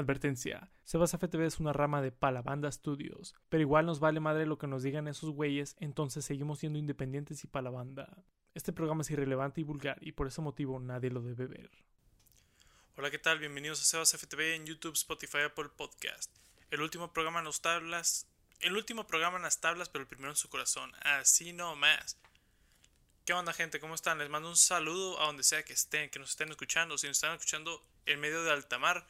Advertencia, Sebas FTV es una rama de Palabanda Studios, pero igual nos vale madre lo que nos digan esos güeyes, entonces seguimos siendo independientes y Palabanda. Este programa es irrelevante y vulgar y por ese motivo nadie lo debe ver. Hola, ¿qué tal? Bienvenidos a Sebas FTV en YouTube, Spotify, Apple Podcast. El último programa en las tablas, el último programa en las tablas, pero el primero en su corazón. Así no más. ¿Qué onda, gente? ¿Cómo están? Les mando un saludo a donde sea que estén, que nos estén escuchando. Si nos están escuchando en medio de alta mar,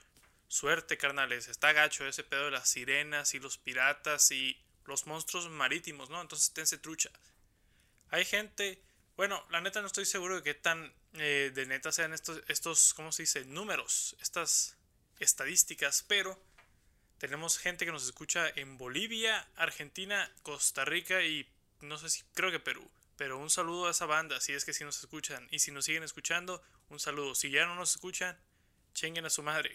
Suerte, carnales. Está gacho ese pedo de las sirenas y los piratas y los monstruos marítimos, ¿no? Entonces tense trucha. Hay gente. Bueno, la neta no estoy seguro de qué tan eh, de neta sean estos, estos, ¿cómo se dice? Números, estas estadísticas, pero tenemos gente que nos escucha en Bolivia, Argentina, Costa Rica y no sé si, creo que Perú. Pero un saludo a esa banda, si es que sí nos escuchan. Y si nos siguen escuchando, un saludo. Si ya no nos escuchan, Chinguen a su madre.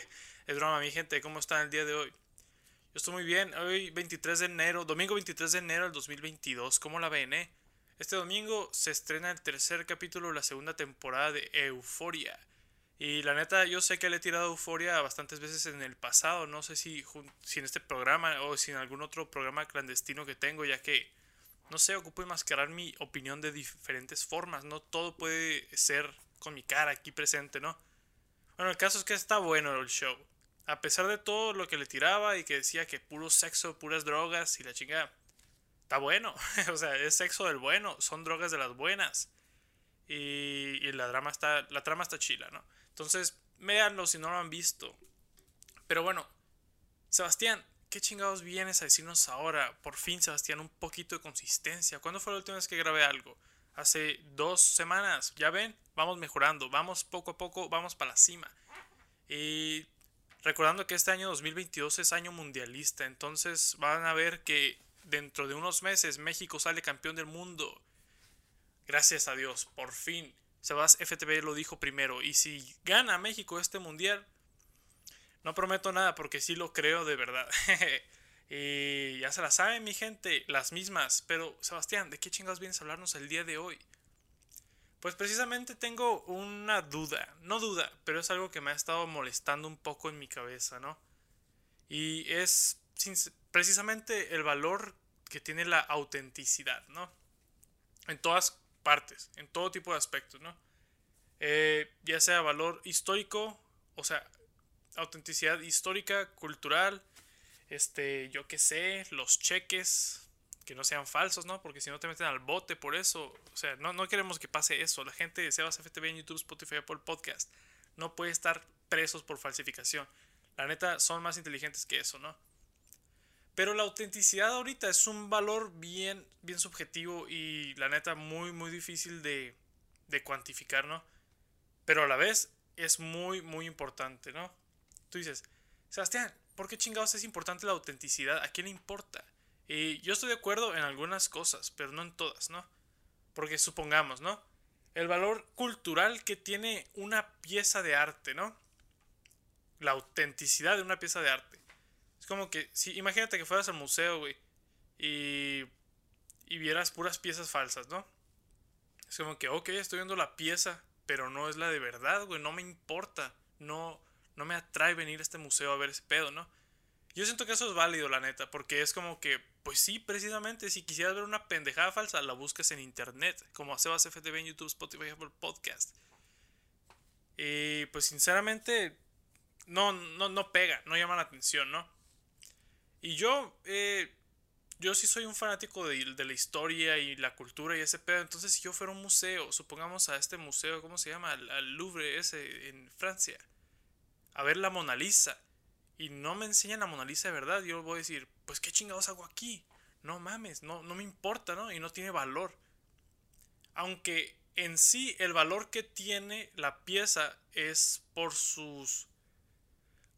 es broma, mi gente. ¿Cómo están el día de hoy? Yo estoy muy bien. Hoy 23 de enero, domingo 23 de enero del 2022. ¿Cómo la ven, eh? Este domingo se estrena el tercer capítulo de la segunda temporada de Euforia. Y la neta, yo sé que le he tirado Euforia bastantes veces en el pasado. No sé si, si en este programa o si en algún otro programa clandestino que tengo, ya que, no sé, ocupo enmascarar mi opinión de diferentes formas. No todo puede ser con mi cara aquí presente, ¿no? Bueno, el caso es que está bueno el show. A pesar de todo lo que le tiraba y que decía que puro sexo, puras drogas y la chingada. Está bueno. o sea, es sexo del bueno. Son drogas de las buenas. Y, la, drama está, la trama está chila, ¿no? Entonces, véanlo si no lo han visto. Pero bueno, Sebastián, ¿qué chingados vienes a decirnos ahora? Por fin, Sebastián, un poquito de consistencia. ¿Cuándo fue la última vez que grabé algo? Hace dos semanas. ¿Ya ven? vamos mejorando, vamos poco a poco, vamos para la cima. Y recordando que este año 2022 es año mundialista, entonces van a ver que dentro de unos meses México sale campeón del mundo. Gracias a Dios, por fin. Sebas FTV lo dijo primero. Y si gana México este mundial, no prometo nada porque sí lo creo de verdad. y ya se la saben, mi gente, las mismas. Pero, Sebastián, ¿de qué chingados vienes a hablarnos el día de hoy? Pues precisamente tengo una duda, no duda, pero es algo que me ha estado molestando un poco en mi cabeza, ¿no? Y es precisamente el valor que tiene la autenticidad, ¿no? En todas partes, en todo tipo de aspectos, ¿no? Eh, ya sea valor histórico, o sea, autenticidad histórica, cultural, este, yo qué sé, los cheques, que no sean falsos, ¿no? Porque si no te meten al bote por eso. O sea, no, no queremos que pase eso. La gente de Sebas FTV en YouTube, Spotify, Apple Podcast no puede estar presos por falsificación. La neta, son más inteligentes que eso, ¿no? Pero la autenticidad ahorita es un valor bien, bien subjetivo y la neta muy, muy difícil de, de cuantificar, ¿no? Pero a la vez es muy, muy importante, ¿no? Tú dices, Sebastián, ¿por qué chingados es importante la autenticidad? ¿A quién le importa? Y yo estoy de acuerdo en algunas cosas, pero no en todas, ¿no? Porque supongamos, ¿no? El valor cultural que tiene una pieza de arte, ¿no? La autenticidad de una pieza de arte. Es como que, si imagínate que fueras al museo, güey, y, y vieras puras piezas falsas, ¿no? Es como que, ok, estoy viendo la pieza, pero no es la de verdad, güey, no me importa, no, no me atrae venir a este museo a ver ese pedo, ¿no? Yo siento que eso es válido, la neta, porque es como que, pues sí, precisamente, si quisieras ver una pendejada falsa, la buscas en internet, como Sebas FTV en YouTube, Spotify, Apple Podcast. Y pues sinceramente, no, no, no pega, no llama la atención, ¿no? Y yo, eh, yo sí soy un fanático de, la historia y la cultura y ese pedo. Entonces, si yo fuera un museo, supongamos a este museo, ¿cómo se llama? Al Louvre ese en Francia, a ver la Mona Lisa y no me enseñan la Mona Lisa de verdad, yo voy a decir, pues qué chingados hago aquí. No mames, no, no me importa, ¿no? Y no tiene valor. Aunque en sí el valor que tiene la pieza es por sus,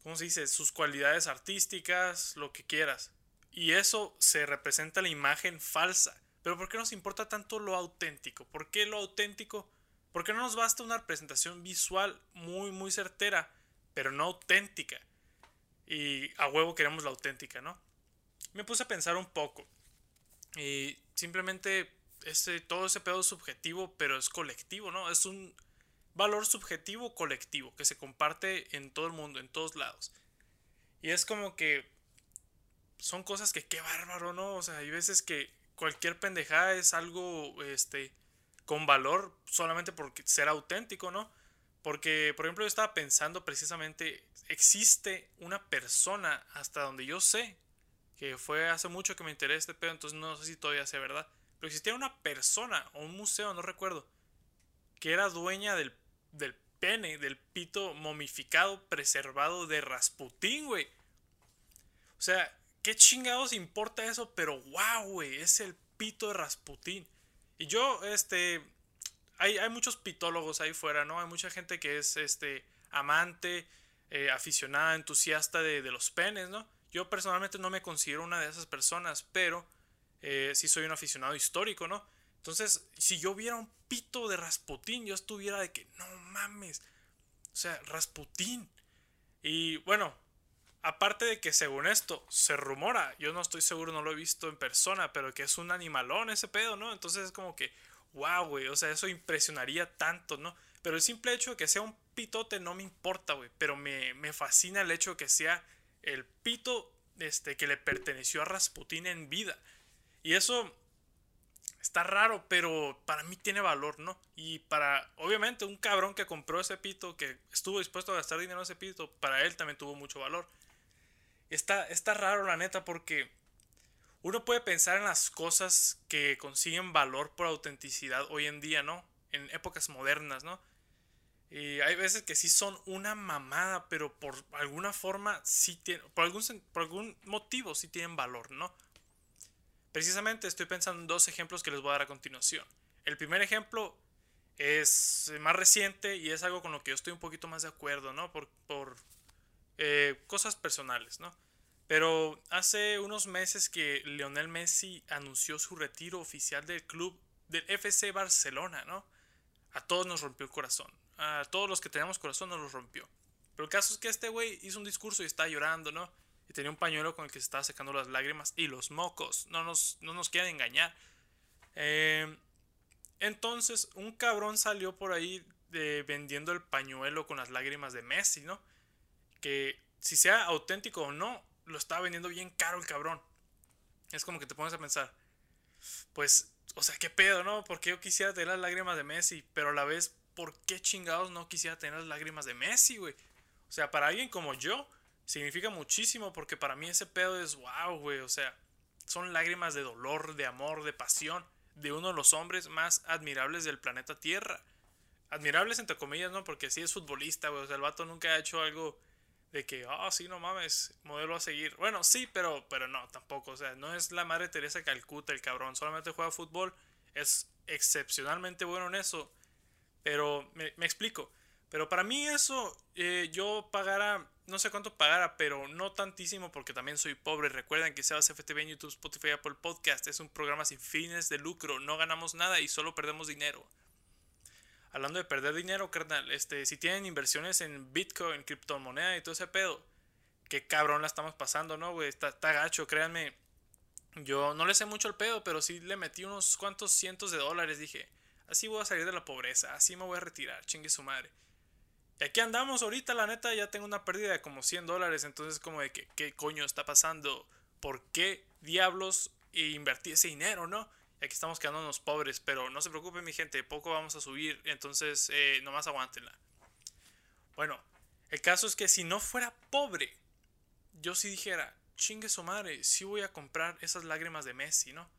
¿cómo se dice? Sus cualidades artísticas, lo que quieras. Y eso se representa la imagen falsa. Pero ¿por qué nos importa tanto lo auténtico? ¿Por qué lo auténtico? ¿Por qué no nos basta una representación visual muy, muy certera, pero no auténtica? y a huevo queremos la auténtica, ¿no? Me puse a pensar un poco y simplemente ese, todo ese pedo es subjetivo, pero es colectivo, ¿no? Es un valor subjetivo colectivo que se comparte en todo el mundo, en todos lados. Y es como que son cosas que qué bárbaro, ¿no? O sea, hay veces que cualquier pendejada es algo este con valor solamente por ser auténtico, ¿no? Porque, por ejemplo, yo estaba pensando precisamente, existe una persona, hasta donde yo sé, que fue hace mucho que me enteré de este pedo, entonces no sé si todavía sea verdad, pero existía una persona o un museo, no recuerdo, que era dueña del, del pene, del pito momificado, preservado de Rasputín, güey. O sea, ¿qué chingados importa eso? Pero wow, güey, es el pito de Rasputín. Y yo, este, hay, muchos pitólogos ahí fuera, ¿no? Hay mucha gente que es este amante, eh, aficionada, entusiasta de, los penes, ¿no? Yo personalmente no me considero una de esas personas, pero eh, sí soy un aficionado histórico, ¿no? Entonces, si yo viera un pito de Rasputín, yo estuviera de que, no mames, o sea, Rasputín. Y bueno, aparte de que según esto se rumora, yo no estoy seguro, no lo he visto en persona, pero que es un animalón ese pedo, ¿no? Entonces es como que, wow, güey, o sea, eso impresionaría tanto, ¿no? Pero el simple hecho de que sea un pitote no me importa, güey, pero me, fascina el hecho de que sea el pito este, que le perteneció a Rasputín en vida. Y eso está raro, pero para mí tiene valor, ¿no? Y para, obviamente, un cabrón que compró ese pito, que estuvo dispuesto a gastar dinero en ese pito, para él también tuvo mucho valor. Está, está raro, la neta, porque uno puede pensar en las cosas que consiguen valor por autenticidad hoy en día, ¿no? En épocas modernas, ¿no? Y hay veces que sí son una mamada, pero por alguna forma sí tienen, por algún, por algún motivo sí tienen valor, ¿no? Precisamente estoy pensando en dos ejemplos que les voy a dar a continuación. El primer ejemplo es más reciente y es algo con lo que yo estoy un poquito más de acuerdo, ¿no? Por, por eh, cosas personales, ¿no? Pero hace unos meses que Lionel Messi anunció su retiro oficial del club del FC Barcelona, ¿no? A todos nos rompió el corazón. A todos los que teníamos corazón nos lo rompió. Pero el caso es que este güey hizo un discurso y está llorando, ¿no? Y tenía un pañuelo con el que se estaba secando las lágrimas y los mocos. No nos, no nos quieren engañar. Eh, entonces, un cabrón salió por ahí vendiendo el pañuelo con las lágrimas de Messi, ¿no? Que si sea auténtico o no, lo estaba vendiendo bien caro el cabrón. Es como que te pones a pensar, pues, o sea, qué pedo, ¿no? Porque yo quisiera tener las lágrimas de Messi, pero a la vez, ¿por qué chingados no quisiera tener las lágrimas de Messi, güey? O sea, para alguien como yo, significa muchísimo, porque para mí ese pedo es wow, güey, o sea, son lágrimas de dolor, de amor, de pasión, de uno de los hombres más admirables del planeta Tierra. Admirables entre comillas, ¿no? Porque sí es futbolista, güey, o sea, el vato nunca ha hecho algo de que, ah, sí, no mames, modelo a seguir. Bueno, sí, pero, pero no, tampoco. O sea, no es la madre Teresa Calcuta el cabrón. Solamente juega fútbol. Es excepcionalmente bueno en eso. Pero me, explico. Pero para mí eso, eh, yo pagara, no sé cuánto pagara, pero no tantísimo porque también soy pobre. Recuerden que Sebas FTV en YouTube, Spotify, Apple Podcast es un programa sin fines de lucro. No ganamos nada y solo perdemos dinero hablando de perder dinero, carnal, este, si tienen inversiones en Bitcoin, criptomoneda y todo ese pedo, qué cabrón la estamos pasando, ¿no, güey? Está, está, gacho, créanme. Yo no le sé mucho el pedo, pero sí le metí unos cuantos cientos de dólares. Dije, así voy a salir de la pobreza, así me voy a retirar, chingue su madre. Y aquí andamos ahorita, la neta, ya tengo una pérdida de como 100 dólares. Entonces, como de que, ¿qué coño está pasando? ¿Por qué diablos invertí ese dinero, no? Aquí estamos quedándonos pobres, pero no se preocupen mi gente, poco vamos a subir, entonces eh, nomás aguántenla. Bueno, el caso es que si no fuera pobre, yo sí dijera, chingue su madre, sí voy a comprar esas lágrimas de Messi, ¿no?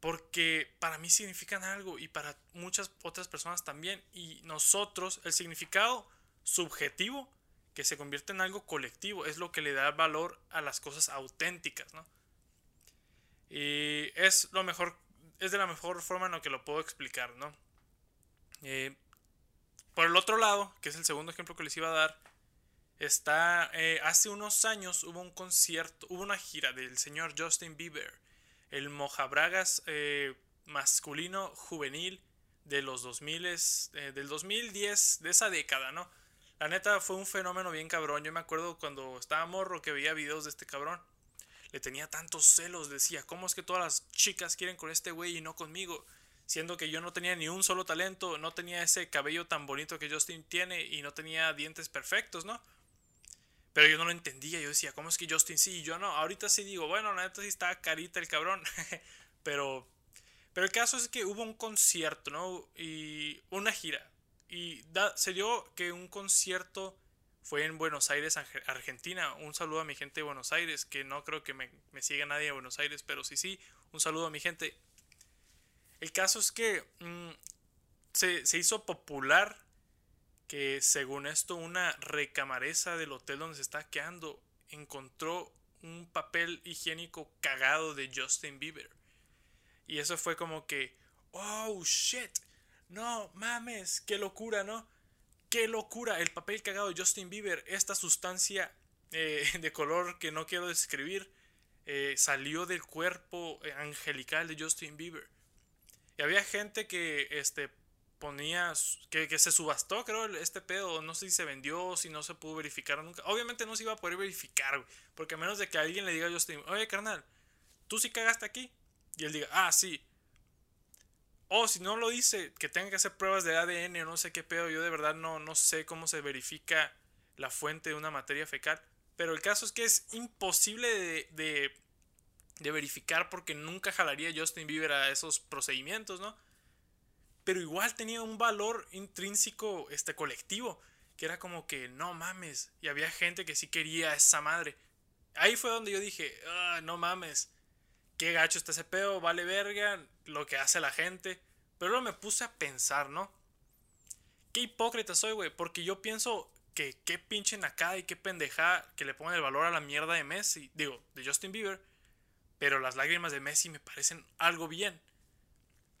Porque para mí significan algo y para muchas otras personas también. Y nosotros, el significado subjetivo que se convierte en algo colectivo es lo que le da valor a las cosas auténticas, ¿no? Y es lo mejor es de la mejor forma en la que lo puedo explicar, ¿no? Eh, por el otro lado, que es el segundo ejemplo que les iba a dar, está, eh, hace unos años hubo un concierto, hubo una gira del señor Justin Bieber, el mojabragas eh, masculino juvenil de los 2000, del 2010, de esa década, ¿no? La neta fue un fenómeno bien cabrón. Yo me acuerdo cuando estaba morro que veía videos de este cabrón le tenía tantos celos, decía, ¿cómo es que todas las chicas quieren con este güey y no conmigo? Siendo que yo no tenía ni un solo talento, no tenía ese cabello tan bonito que Justin tiene y no tenía dientes perfectos, ¿no? Pero yo no lo entendía, yo decía, ¿cómo es que Justin sí y yo no? Ahorita sí digo, bueno, la neta sí está carita el cabrón, pero, pero el caso es que hubo un concierto, ¿no? Y una gira. Y se dio que un concierto fue en Buenos Aires, Argentina. Un saludo a mi gente de Buenos Aires, que no creo que me, siga nadie de Buenos Aires, pero sí, sí, un saludo a mi gente. El caso es que mm, se, se hizo popular que según esto una recamaresa del hotel donde se está quedando encontró un papel higiénico cagado de Justin Bieber. Y eso fue como que, oh shit, no mames, qué locura, ¿no? Qué locura, el papel cagado de Justin Bieber, esta sustancia eh, de color que no quiero describir, eh, salió del cuerpo angelical de Justin Bieber. Y había gente que este, ponía que, que, se subastó, creo, este pedo. No sé si se vendió, si no se pudo verificar nunca. Obviamente no se iba a poder verificar, Porque a menos de que alguien le diga a Justin, oye, carnal, ¿tú sí cagaste aquí? Y él diga, ah, sí. O si no lo dice, que tenga que hacer pruebas de ADN o no sé qué pedo. Yo de verdad no, no sé cómo se verifica la fuente de una materia fecal. Pero el caso es que es imposible de, de, verificar porque nunca jalaría Justin Bieber a esos procedimientos, ¿no? pero igual tenía un valor intrínseco este colectivo, que era como que no mames, y había gente que sí quería esa madre. Ahí fue donde yo dije, ah, no mames, qué gacho está ese pedo, vale verga lo que hace la gente. Pero luego me puse a pensar, ¿no? Qué hipócrita soy, güey, porque yo pienso que qué pinche acá y qué pendeja que le pongan el valor a la mierda de Messi, digo, de Justin Bieber, pero las lágrimas de Messi me parecen algo bien.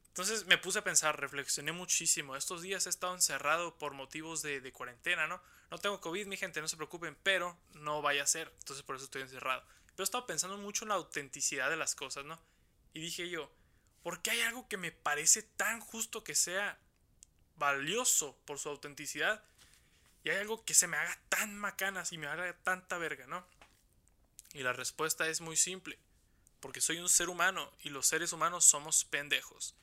Entonces me puse a pensar, reflexioné muchísimo. Estos días he estado encerrado por motivos de, cuarentena, ¿no? No tengo COVID, mi gente, no se preocupen, pero no vaya a ser. Entonces por eso estoy encerrado. Pero he estado pensando mucho en la autenticidad de las cosas, ¿no? Y dije yo, ¿por qué hay algo que me parece tan justo que sea valioso por su autenticidad? Y hay algo que se me haga tan macanas y me haga tanta verga, ¿no? Y la respuesta es muy simple. Porque soy un ser humano y los seres humanos somos pendejos.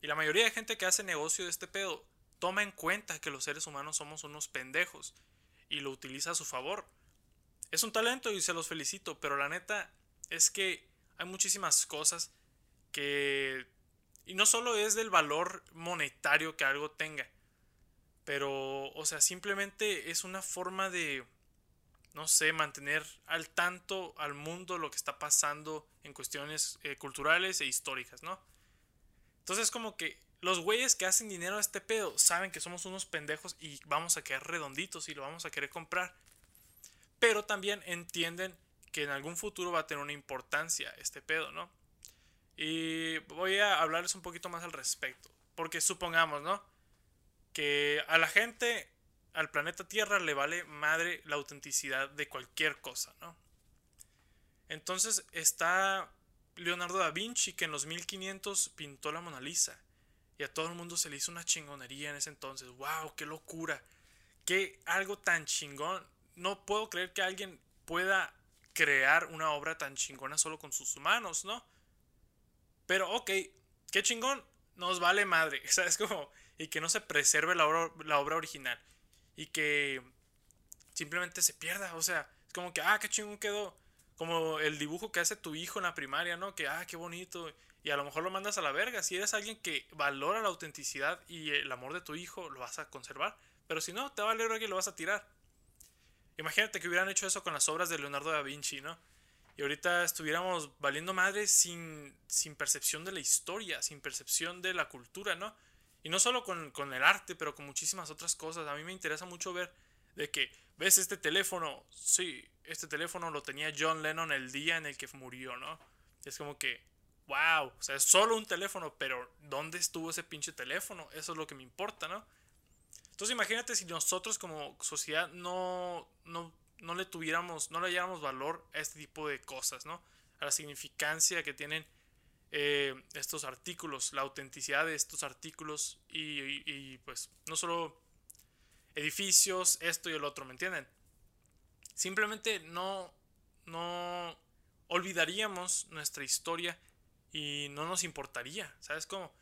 Y la mayoría de gente que hace negocio de este pedo toma en cuenta que los seres humanos somos unos pendejos y lo utiliza a su favor. Es un talento y se los felicito, pero la neta es que hay muchísimas cosas que... Y no solo es del valor monetario que algo tenga, pero, o sea, simplemente es una forma de, no sé, mantener al tanto al mundo lo que está pasando en cuestiones eh, culturales e históricas, ¿no? Entonces como que los güeyes que hacen dinero a este pedo saben que somos unos pendejos y vamos a quedar redonditos y lo vamos a querer comprar. Pero también entienden que en algún futuro va a tener una importancia este pedo, ¿no? Y voy a hablarles un poquito más al respecto. Porque supongamos, ¿no? Que a la gente, al planeta Tierra, le vale madre la autenticidad de cualquier cosa, ¿no? Entonces está Leonardo da Vinci, que en los 1500 pintó la Mona Lisa. Y a todo el mundo se le hizo una chingonería en ese entonces. ¡Wow! ¡Qué locura! ¡Qué algo tan chingón! No puedo creer que alguien pueda crear una obra tan chingona solo con sus manos, ¿no? Pero ok, qué chingón, nos vale madre, ¿sabes? Como, y que no se preserve la obra, la obra original. Y que simplemente se pierda, o sea, es como que, ah, qué chingón quedó como el dibujo que hace tu hijo en la primaria, ¿no? Que, ah, qué bonito. Y a lo mejor lo mandas a la verga. Si eres alguien que valora la autenticidad y el amor de tu hijo, lo vas a conservar. Pero si no, te va a valer y lo vas a tirar. Imagínate que hubieran hecho eso con las obras de Leonardo da Vinci, ¿no? Y ahorita estuviéramos valiendo madre sin, sin percepción de la historia, sin percepción de la cultura, ¿no? Y no solo con, con el arte, pero con muchísimas otras cosas. A mí me interesa mucho ver de que, ¿ves este teléfono? Sí, este teléfono lo tenía John Lennon el día en el que murió, ¿no? Es como que, wow, o sea, es solo un teléfono, pero ¿dónde estuvo ese pinche teléfono? Eso es lo que me importa, ¿no? Entonces imagínate si nosotros como sociedad no, no, no le tuviéramos, no le diéramos valor a este tipo de cosas, ¿no? A la significancia que tienen eh, estos artículos, la autenticidad de estos artículos y, y pues no solo edificios, esto y el otro, ¿me entienden? Simplemente no, no olvidaríamos nuestra historia y no nos importaría, ¿sabes cómo?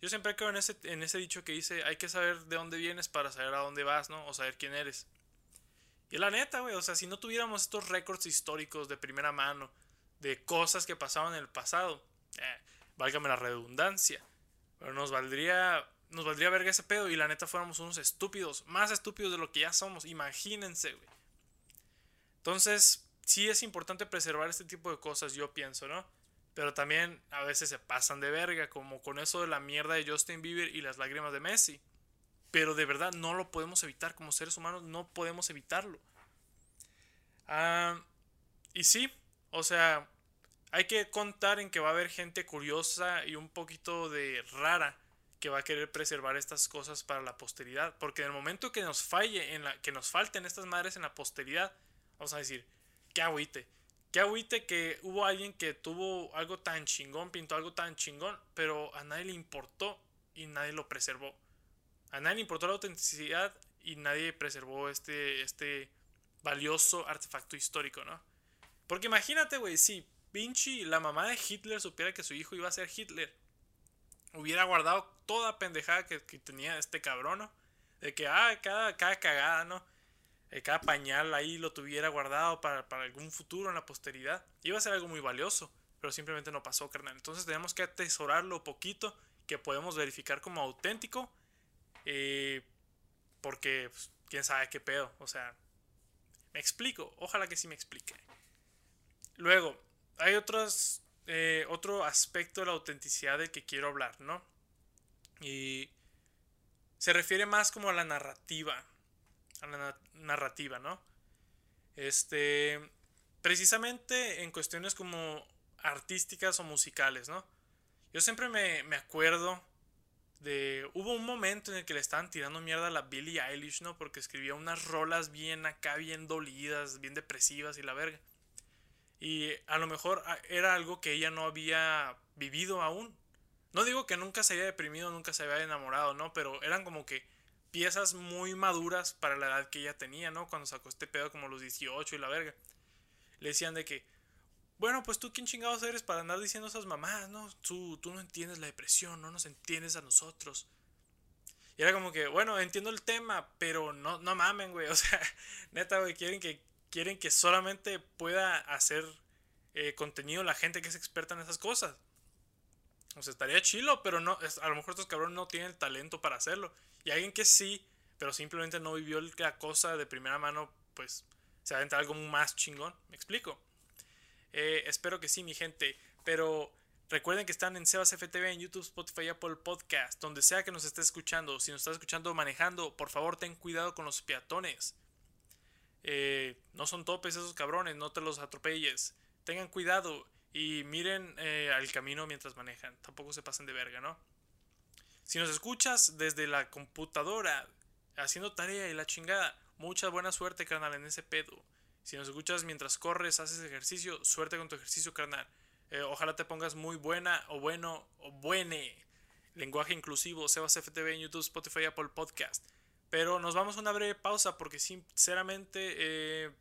Yo siempre creo en ese, en ese dicho que dice, hay que saber de dónde vienes para saber a dónde vas, ¿no? O saber quién eres. Y la neta, güey, o sea, si no tuviéramos estos récords históricos de primera mano, de cosas que pasaban en el pasado, eh, válgame la redundancia, pero nos valdría, nos valdría verga ese pedo y la neta fuéramos unos estúpidos, más estúpidos de lo que ya somos, imagínense, güey. Entonces, sí es importante preservar este tipo de cosas, yo pienso, ¿no? Pero también a veces se pasan de verga, como con eso de la mierda de Justin Bieber y las lágrimas de Messi. Pero de verdad no lo podemos evitar, como seres humanos no podemos evitarlo. Ah, y sí, o sea, hay que contar en que va a haber gente curiosa y un poquito de rara que va a querer preservar estas cosas para la posteridad. Porque en el momento que nos falle, en la, que nos falten estas madres en la posteridad, vamos a decir, qué agüite. Qué agüite que hubo alguien que tuvo algo tan chingón, pintó algo tan chingón, pero a nadie le importó y nadie lo preservó. A nadie le importó la autenticidad y nadie preservó este, este valioso artefacto histórico, ¿no? Porque imagínate, güey, si Vinci, la mamá de Hitler, supiera que su hijo iba a ser Hitler, hubiera guardado toda pendejada que, tenía este cabrón, ¿no? De que, ah, cada, cada cagada, ¿no? Eh, cada pañal ahí lo tuviera guardado para, algún futuro en la posteridad. Iba a ser algo muy valioso, pero simplemente no pasó, carnal. Entonces tenemos que atesorarlo poquito que podemos verificar como auténtico. Eh, porque, pues, quién sabe qué pedo. O sea, me explico. Ojalá que sí me explique. Luego, hay otros, eh, otro aspecto de la autenticidad del que quiero hablar, ¿no? Y se refiere más como a la narrativa a la narrativa, ¿no? Este, precisamente en cuestiones como artísticas o musicales, ¿no? Yo siempre me, me acuerdo de... Hubo un momento en el que le estaban tirando mierda a la Billie Eilish, ¿no? Porque escribía unas rolas bien acá, bien dolidas, bien depresivas y la verga. Y a lo mejor ah, era algo que ella no había vivido aún. No digo que nunca se haya deprimido, nunca se había enamorado, ¿no? Pero eran como que piezas muy maduras para la edad que ella tenía, ¿no? Cuando sacó este pedo como los 18 y la verga. Le decían de que, bueno, pues tú quién chingados eres para andar diciendo esas mamás, ¿no? Tú, tú no entiendes la depresión, no nos entiendes a nosotros. Y era como que, bueno, entiendo el tema, pero no, no mamen, güey. O sea, neta, güey, quieren que, quieren que solamente pueda hacer eh, contenido la gente que es experta en esas cosas. O sea, estaría chilo, pero no, a lo mejor estos cabrones no tienen el talento para hacerlo. Y alguien que sí, pero simplemente no vivió la cosa de primera mano, pues se adentra algo más chingón. ¿Me explico? Eh, espero que sí, mi gente. Pero recuerden que están en Sebas FTV, en YouTube, Spotify, Apple Podcast, donde sea que nos esté escuchando. Si nos estás escuchando manejando, por favor ten cuidado con los peatones. Eh, no son topes esos cabrones, no te los atropelles. Tengan cuidado. Y miren eh, al camino mientras manejan. Tampoco se pasen de verga, ¿no? Si nos escuchas desde la computadora, haciendo tarea y la chingada, mucha buena suerte, carnal, en ese pedo. Si nos escuchas mientras corres, haces ejercicio, suerte con tu ejercicio, carnal. Eh, ojalá te pongas muy buena o bueno o buene. Lenguaje inclusivo, Sebas FTV en YouTube, Spotify, Apple Podcast. Pero nos vamos a una breve pausa porque sinceramente eh,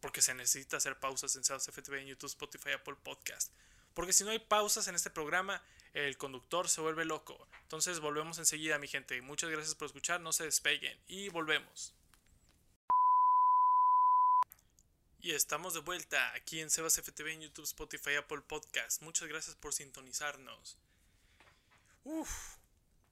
porque se necesita hacer pausas en Sebas FTV en YouTube, Spotify, Apple Podcast. Porque si no hay pausas en este programa, el conductor se vuelve loco. Entonces volvemos enseguida, mi gente. Muchas gracias por escuchar, no se despeguen y volvemos. Y estamos de vuelta aquí en Sebas FTV en YouTube, Spotify, Apple Podcast. Muchas gracias por sintonizarnos. Uf,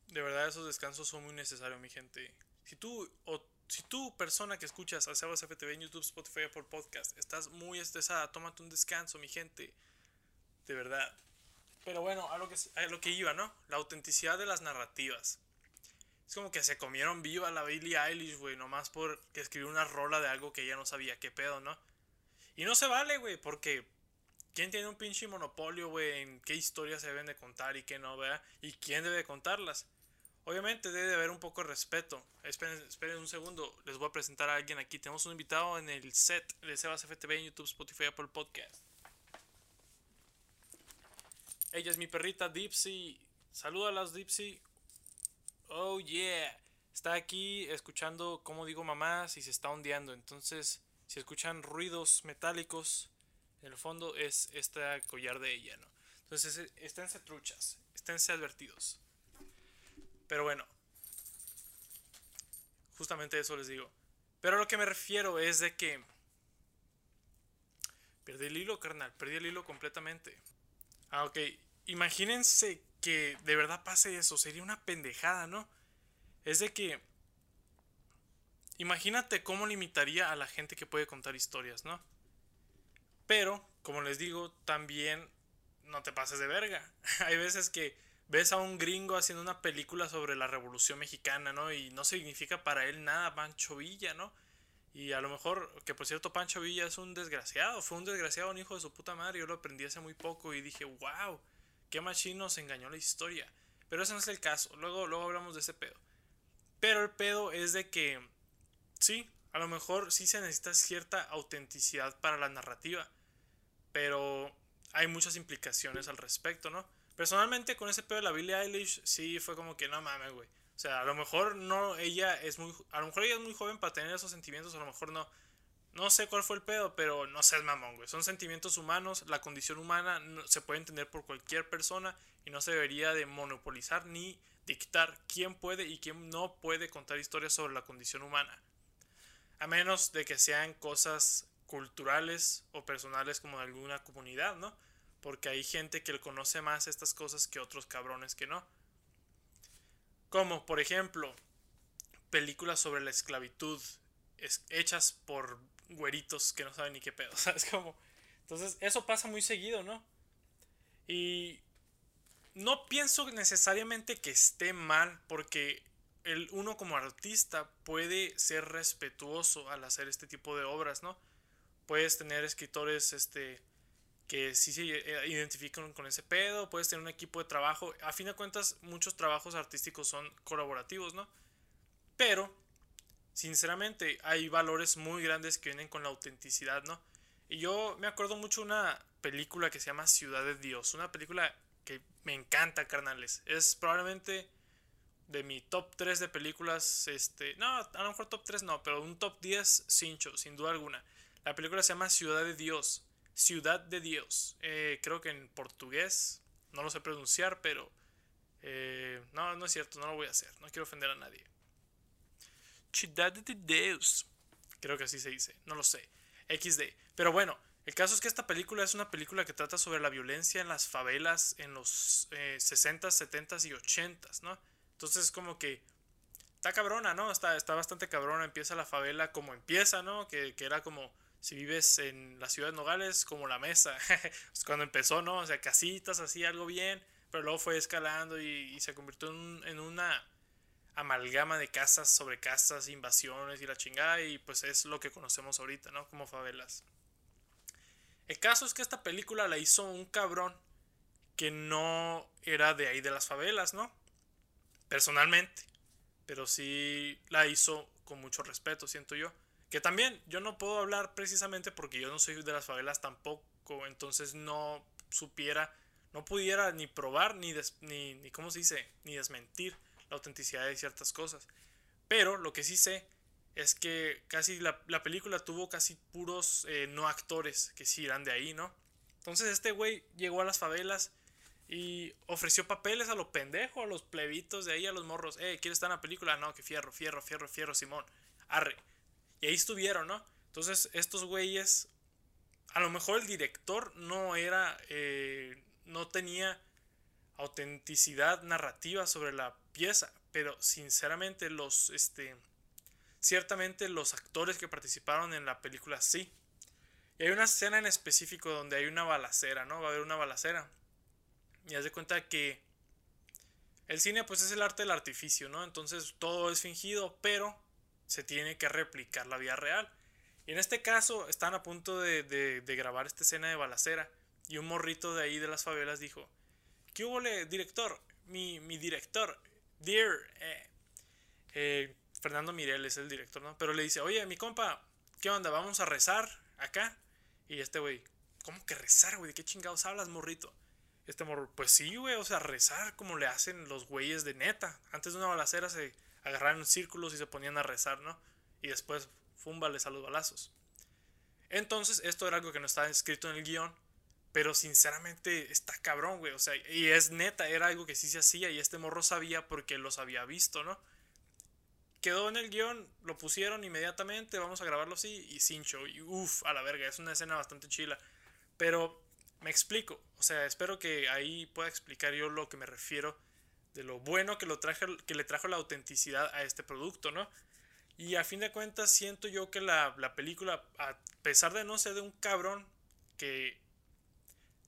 de verdad esos descansos son muy necesarios, mi gente. Si tú o si tú, persona que escuchas a Sebas FTV en YouTube, Spotify, por Podcast, estás muy estresada, tómate un descanso, mi gente. De verdad. Pero bueno, a lo que, a lo que iba, ¿no? La autenticidad de las narrativas. Es como que se comieron viva la Billie Eilish, güey, nomás por escribir una rola de algo que ella no sabía qué pedo, ¿no? Y no se vale, güey, porque ¿quién tiene un pinche monopolio, güey, en qué historias se deben de contar y qué no, vea? ¿Y quién debe contarlas? Obviamente debe haber un poco de respeto. Esperen, esperen, un segundo, les voy a presentar a alguien aquí. Tenemos un invitado en el set de Sebas FTV en YouTube, Spotify, Apple Podcast. Ella es mi perrita Dipsy. las Dipsy. Oh yeah. Está aquí escuchando cómo digo mamá si se está ondeando. Entonces, si escuchan ruidos metálicos en el fondo es este collar de ella, ¿no? Entonces, esténse truchas, esténse advertidos. Pero bueno, justamente eso les digo. Pero a lo que me refiero es de que... Perdí el hilo, carnal. Perdí el hilo completamente. Ah, ok. Imagínense que de verdad pase eso. Sería una pendejada, ¿no? Es de que... Imagínate cómo limitaría a la gente que puede contar historias, ¿no? Pero, como les digo, también no te pases de verga. Hay veces que ves a un gringo haciendo una película sobre la Revolución Mexicana, ¿no? Y no significa para él nada Pancho Villa, ¿no? Y a lo mejor, que por cierto, Pancho Villa es un desgraciado, fue un desgraciado, un hijo de su puta madre. Yo lo aprendí hace muy poco y dije, wow, qué machino se engañó la historia. Pero ese no es el caso, luego, luego hablamos de ese pedo. Pero el pedo es de que, sí, a lo mejor sí se necesita cierta autenticidad para la narrativa, pero hay muchas implicaciones al respecto, ¿no? Personalmente con ese pedo de la Billie Eilish sí fue como que no mames, güey. Sea, a lo mejor no, ella es muy, a lo mejor ella es muy joven para tener esos sentimientos, a lo mejor no. No sé cuál fue el pedo, pero no seas mamón, güey. Son sentimientos humanos, la condición humana se puede entender por cualquier persona y no se debería de monopolizar ni dictar quién puede y quién no puede contar historias sobre la condición humana. A menos de que sean cosas culturales o personales como de alguna comunidad, ¿no? Porque hay gente que conoce más estas cosas que otros cabrones que no. Como, por ejemplo, películas sobre la esclavitud hechas por güeritos que no saben ni qué pedo, ¿sabes? Como... Entonces, eso pasa muy seguido, ¿no? Y no pienso necesariamente que esté mal, porque el, uno como artista puede ser respetuoso al hacer este tipo de obras, ¿no? Puedes tener escritores este, que sí se eh, identifican con ese pedo, puedes tener un equipo de trabajo. A fin de cuentas, muchos trabajos artísticos son colaborativos, ¿no? Pero, sinceramente, hay valores muy grandes que vienen con la autenticidad, ¿no? Y yo me acuerdo mucho una película que se llama Ciudad de Dios, una película que me encanta, carnales. Es probablemente de mi top 3 de películas, este, no, a lo mejor top 3 no, pero un top 10 cincho, sin duda alguna. La película se llama Ciudad de Dios. Ciudad de Dios. Eh, creo que en portugués. No lo sé pronunciar, pero... Eh, no, no es cierto, no lo voy a hacer. No quiero ofender a nadie. Ciudad de Dios. Creo que así se dice. No lo sé. XD. Pero bueno, el caso es que esta película es una película que trata sobre la violencia en las favelas en los 60s, eh, 70s y 80s, ¿no? Entonces es como que está cabrona, ¿no? Está, está bastante cabrona. Empieza la favela como empieza, ¿no? Que, que era como si vives en la ciudad de Nogales, como la mesa. pues cuando empezó, ¿no? O sea, casitas, así, algo bien. Pero luego fue escalando y, se convirtió en, una amalgama de casas sobre casas, invasiones y la chingada. Y pues es lo que conocemos ahorita, ¿no? Como favelas. El caso es que esta película la hizo un cabrón que no era de ahí de las favelas, ¿no? Personalmente. Pero sí la hizo con mucho respeto, siento yo. Que también yo no puedo hablar precisamente porque yo no soy de las favelas tampoco, entonces no supiera, no pudiera ni probar ni, ni, ni, ¿cómo se dice? Ni desmentir la autenticidad de ciertas cosas. Pero lo que sí sé es que casi la, película tuvo casi puros eh, no actores que sí eran de ahí, ¿no? Entonces este güey llegó a las favelas y ofreció papeles a los pendejos, a los plebitos de ahí, a los morros. Eh, ¿quieres estar en la película? No, que fierro, fierro, fierro, fierro, Simón. Arre. Y ahí estuvieron, ¿no? Entonces estos güeyes, a lo mejor el director no era, eh, no tenía autenticidad narrativa sobre la pieza, pero sinceramente los, este, ciertamente los actores que participaron en la película sí. Y hay una escena en específico donde hay una balacera, ¿no? Va a haber una balacera. Y haz de cuenta que el cine pues es el arte del artificio, ¿no? Entonces todo es fingido, pero se tiene que replicar la vida real. Y en este caso están a punto de, de, grabar esta escena de balacera y un morrito de ahí de las favelas dijo, ¿qué hubo, director? Mi, mi director, dear, eh, eh, Fernando Mirel es el director, ¿no? Pero le dice, oye, mi compa, ¿qué onda? ¿Vamos a rezar acá? Y este güey, ¿cómo que rezar, güey? ¿De qué chingados hablas, morrito? Este morro, pues sí, güey, o sea, rezar como le hacen los güeyes de neta. Antes de una balacera se agarraron círculos y se ponían a rezar, ¿no? Y después, fúmbales a los balazos. Entonces, esto era algo que no estaba escrito en el guion, pero sinceramente está cabrón, güey. O sea, y es neta, era algo que sí se hacía y este morro sabía porque los había visto, ¿no? quedó en el guion, lo pusieron inmediatamente, vamos a grabarlo así y sin show. Y uff, a la verga, es una escena bastante chila. Pero me explico, o sea, espero que ahí pueda explicar yo lo que me refiero de lo bueno que, lo que le trajo la autenticidad a este producto, ¿no? Y a fin de cuentas siento yo que la, la película, a pesar de no ser de un cabrón que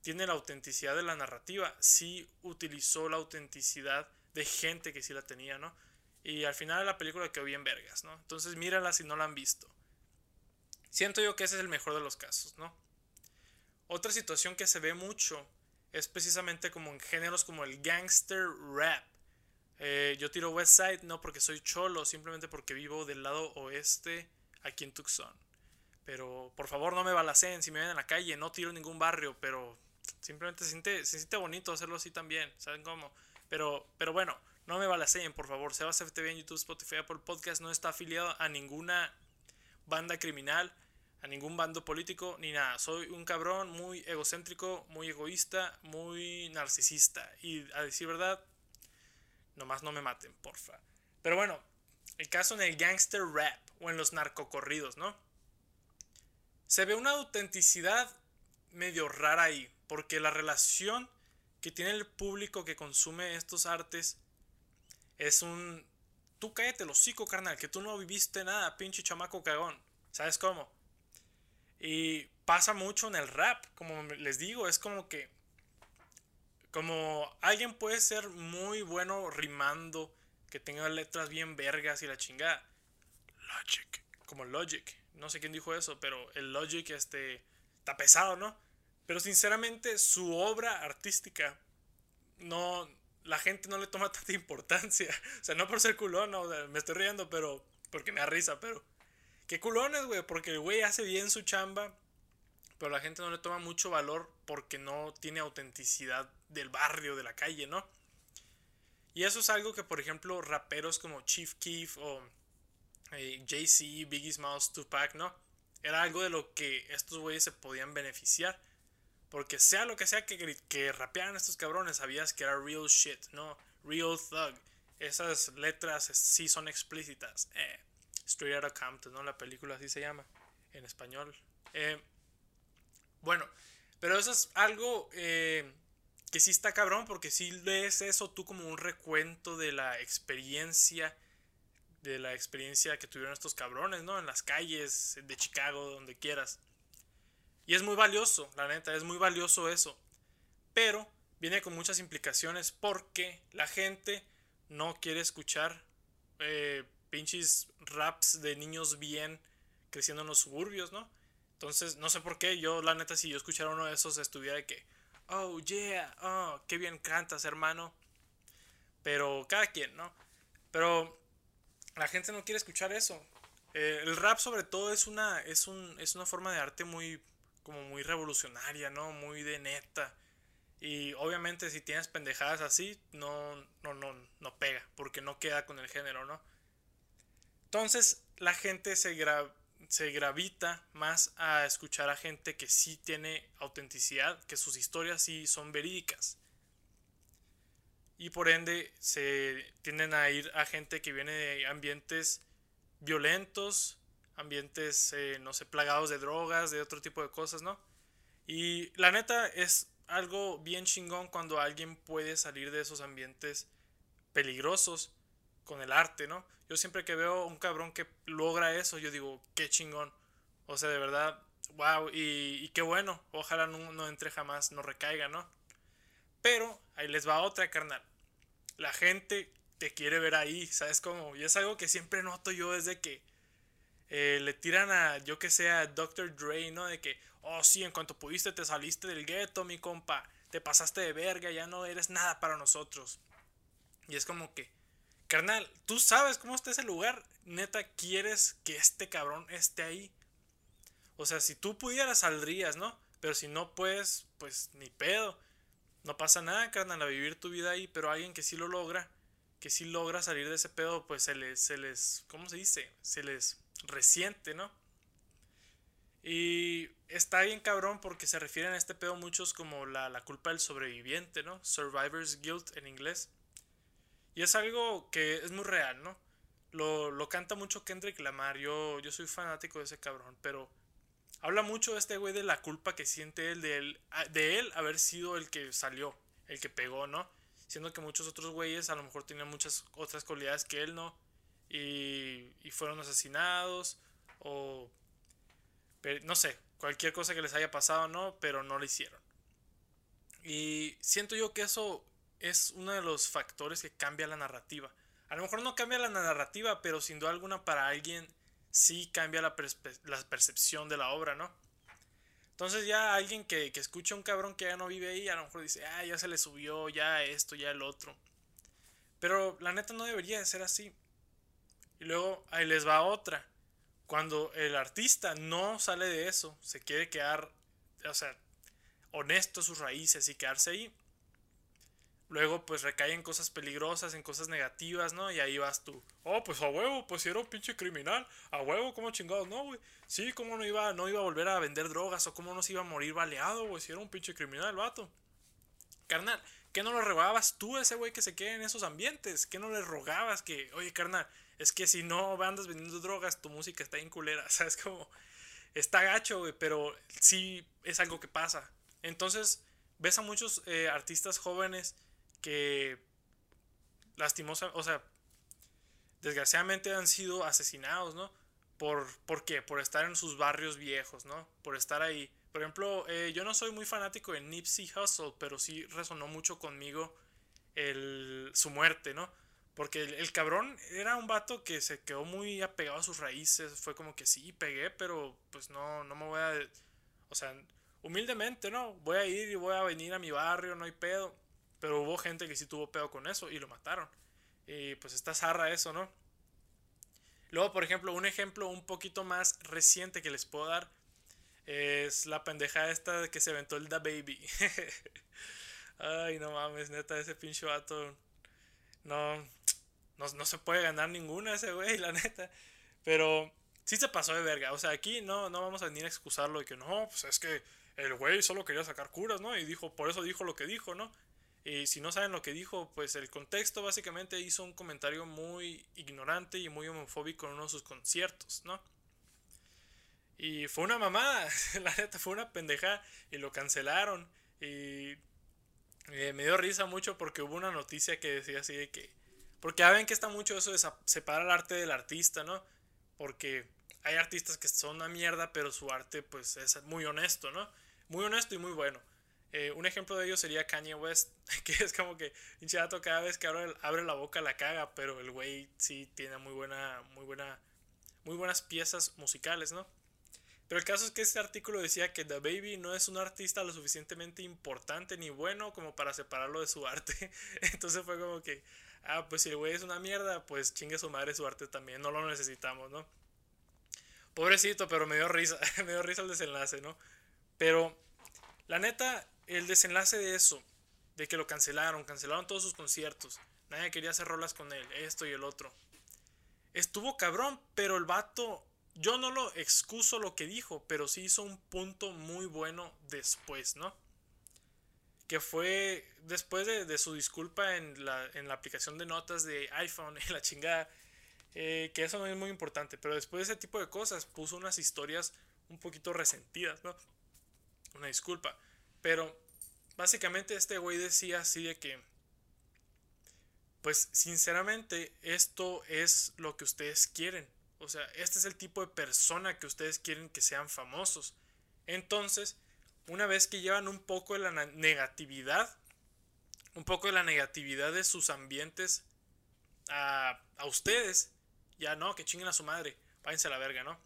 tiene la autenticidad de la narrativa, sí utilizó la autenticidad de gente que sí la tenía, ¿no? Y al final la película quedó bien vergas, ¿no? Entonces mírala si no la han visto. Siento yo que ese es el mejor de los casos, ¿no? Otra situación que se ve mucho es precisamente como en géneros como el gangster rap. Eh, yo tiro West Side no porque soy cholo, simplemente porque vivo del lado oeste aquí en Tucson. Pero por favor no me balacen si me ven en la calle, no tiro ningún barrio, pero simplemente se siente, se siente bonito hacerlo así también, ¿saben cómo? Pero, pero bueno, no me balacen, por favor. Sebas FTV en YouTube, Spotify, Apple Podcast no está afiliado a ninguna banda criminal, a ningún bando político, ni nada. Soy un cabrón muy egocéntrico, muy egoísta, muy narcisista. Y a decir verdad, nomás no me maten, porfa. Pero bueno, el caso en el gangster rap o en los narcocorridos, ¿no? Se ve una autenticidad medio rara ahí, porque la relación que tiene el público que consume estos artes es un... Tú cállate el hocico, carnal, que tú no viviste nada, pinche chamaco cagón. ¿Sabes cómo? Y pasa mucho en el rap, como les digo, es como que... Como alguien puede ser muy bueno rimando, que tenga letras bien vergas y la chingada. Logic. Como Logic. No sé quién dijo eso, pero el Logic este, está pesado, ¿no? Pero sinceramente su obra artística no, la gente no le toma tanta importancia. O sea, no por ser culón, no, me estoy riendo, pero porque me da risa, pero qué culones, güey, porque el güey hace bien su chamba, pero la gente no le toma mucho valor porque no tiene autenticidad del barrio, de la calle, ¿no? Y eso es algo que, por ejemplo, raperos como Chief Keef o eh, Jay-Z, Biggie Smalls, Tupac, ¿no? Era algo de lo que estos güeyes se podían beneficiar. Porque sea lo que sea que, que rapearan estos cabrones, sabías que era real shit, ¿no? Real thug. Esas letras sí son explícitas. Eh, Straight Outta Compton, ¿no? La película así se llama en español. Eh, bueno, pero eso es algo eh, que sí está cabrón porque si lees eso tú como un recuento de la experiencia de la experiencia que tuvieron estos cabrones, ¿no? En las calles de Chicago, donde quieras. Y es muy valioso, la neta, es muy valioso eso. Pero viene con muchas implicaciones porque la gente no quiere escuchar eh, pinches raps de niños bien creciendo en los suburbios, ¿no? Entonces, no sé por qué, yo la neta, si yo escuchara uno de esos, estuviera de que, oh, yeah, oh, qué bien cantas, hermano. Pero cada quien, ¿no? Pero la gente no quiere escuchar eso. Eh, el rap sobre todo es una, es, un, es una forma de arte muy como muy revolucionaria, ¿no? Muy de neta. Y obviamente si tienes pendejadas así, no, no, no, no pega, porque no queda con el género, ¿no? Entonces la gente se, gravita más a escuchar a gente que sí tiene autenticidad, que sus historias sí son verídicas. Y por ende se tienden a ir a gente que viene de ambientes violentos, ambientes, eh, no sé, plagados de drogas, de otro tipo de cosas, ¿no? Y la neta es algo bien chingón cuando alguien puede salir de esos ambientes peligrosos con el arte, ¿no? Yo siempre que veo un cabrón que logra eso, yo digo, qué chingón. O sea, de verdad, wow, y, qué bueno. Ojalá no, no, entre jamás, no recaiga, ¿no? Pero ahí les va otra, carnal. La gente te quiere ver ahí, ¿sabes cómo? Y es algo que siempre noto yo desde que eh, le tiran a, yo que sé, a Dr. Dre, ¿no? De que, oh sí, en cuanto pudiste te saliste del gueto, mi compa, te pasaste de verga, ya no eres nada para nosotros. Y es como que, carnal, tú sabes cómo está ese lugar, neta, quieres que este cabrón esté ahí. O sea, si tú pudieras, saldrías, ¿no? Pero si no puedes, pues ni pedo. No pasa nada, carnal, a vivir tu vida ahí, pero alguien que sí lo logra, que sí logra salir de ese pedo, pues se les, se les, ¿cómo se dice? Se les reciente, ¿no? Y está bien cabrón porque se refieren a este pedo muchos como la, la, culpa del sobreviviente, ¿no? Survivor's guilt en inglés. Y es algo que es muy real, ¿no? lo, lo canta mucho Kendrick Lamar. Yo, yo soy fanático de ese cabrón, pero habla mucho este güey de la culpa que siente él de, él de él haber sido el que salió, el que pegó, ¿no? Siendo que muchos otros güeyes a lo mejor tenían muchas otras cualidades que él no. Y, y fueron asesinados o no sé, cualquier cosa que les haya pasado, ¿no? Pero no lo hicieron. Y siento yo que eso es uno de los factores que cambia la narrativa. A lo mejor no cambia la narrativa, pero sin duda alguna para alguien sí cambia la, percepción de la obra, ¿no? Entonces ya alguien que, que escucha a un cabrón que ya no vive ahí, a lo mejor dice, ah, ya se le subió, ya esto, ya el otro. Pero la neta no debería de ser así. Y luego ahí les va otra. Cuando el artista no sale de eso, se quiere quedar, o sea, honesto a sus raíces y quedarse ahí, luego pues recae en cosas peligrosas, en cosas negativas, ¿no? Y ahí vas tú, oh, pues a huevo, pues si era un pinche criminal, a huevo, ¿cómo chingados? No, güey, sí, ¿cómo no iba, no iba a volver a vender drogas o cómo no se iba a morir baleado, güey, si era un pinche criminal el vato? Carnal, ¿qué no lo rogabas tú a ese güey que se quede en esos ambientes? ¿Qué no le rogabas que, oye, carnal, es que si no andas vendiendo drogas, tu música está en culera, ¿sabes? Como, está gacho, güey, pero sí es algo que pasa. Entonces, ves a muchos eh, artistas jóvenes que lastimosa, o sea, desgraciadamente han sido asesinados, ¿no? Por, ¿Por qué? Por estar en sus barrios viejos, ¿no? Por estar ahí. Por ejemplo, eh, yo no soy muy fanático de Nipsey Hussle, pero sí resonó mucho conmigo el, su muerte, ¿no? Porque el, cabrón era un vato que se quedó muy apegado a sus raíces. Fue como que sí, pegué, pero pues no, no me voy a... O sea, humildemente, ¿no? Voy a ir y voy a venir a mi barrio, no hay pedo. Pero hubo gente que sí tuvo pedo con eso y lo mataron. Y pues está zarra eso, ¿no? Luego, por ejemplo, un ejemplo un poquito más reciente que les puedo dar es la pendeja esta que se aventó el Da Baby. Ay, no mames, neta, ese pinche vato. No, no, se puede ganar ninguna ese güey, la neta. Pero sí se pasó de verga. O sea, aquí no, no vamos a venir a excusarlo de que no, pues es que el güey solo quería sacar curas, ¿no? Y dijo, por eso dijo lo que dijo, ¿no? Y si no saben lo que dijo, pues el contexto básicamente hizo un comentario muy ignorante y muy homofóbico en uno de sus conciertos, ¿no? Y fue una mamada, la neta fue una pendeja y lo cancelaron. Y eh, me dio risa mucho porque hubo una noticia que decía así de que porque ya ven que está mucho eso de separar el arte del artista, ¿no? Porque hay artistas que son una mierda, pero su arte pues es muy honesto, ¿no? Muy honesto y muy bueno. Eh, un ejemplo de ello sería Kanye West, que es como que hinchato cada vez que abre, abre, la boca la caga, pero el güey sí tiene muy buena, muy buena, muy buenas piezas musicales, ¿no? Pero el caso es que este artículo decía que The Baby no es un artista lo suficientemente importante ni bueno como para separarlo de su arte. Entonces fue como que, ah, pues si el güey es una mierda, pues chingue su madre su arte también, no lo necesitamos, ¿no? Pobrecito, pero me dio risa, me dio risa el desenlace, ¿no? Pero, la neta, el desenlace de eso, de que lo cancelaron, cancelaron todos sus conciertos, nadie quería hacer rolas con él, esto y el otro. Estuvo cabrón, pero el vato, yo no lo excuso lo que dijo, pero sí hizo un punto muy bueno después, ¿no? que fue después de, su disculpa en la, en la, aplicación de notas de iPhone y la chingada, eh, que eso no es muy importante, pero después de ese tipo de cosas puso unas historias un poquito resentidas, ¿no? Una disculpa, pero básicamente este güey decía así de que, pues sinceramente esto es lo que ustedes quieren, o sea, este es el tipo de persona que ustedes quieren que sean famosos, entonces, una vez que llevan un poco de la negatividad, un poco de la negatividad de sus ambientes a, a ustedes, ya no, que chinguen a su madre, váyanse a la verga, ¿no?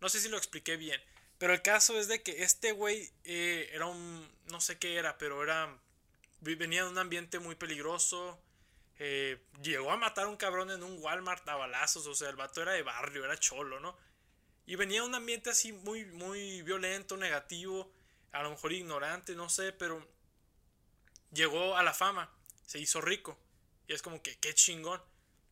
No sé si lo expliqué bien, pero el caso es de que este güey eh, era un, no sé qué era, pero era, venía de un ambiente muy peligroso, eh, llegó a matar a un cabrón en un Walmart a balazos, o sea, el vato era de barrio, era cholo, ¿no? Y venía de un ambiente así muy, muy violento, negativo, a lo mejor ignorante, no sé, pero llegó a la fama, se hizo rico. Y es como que, qué chingón.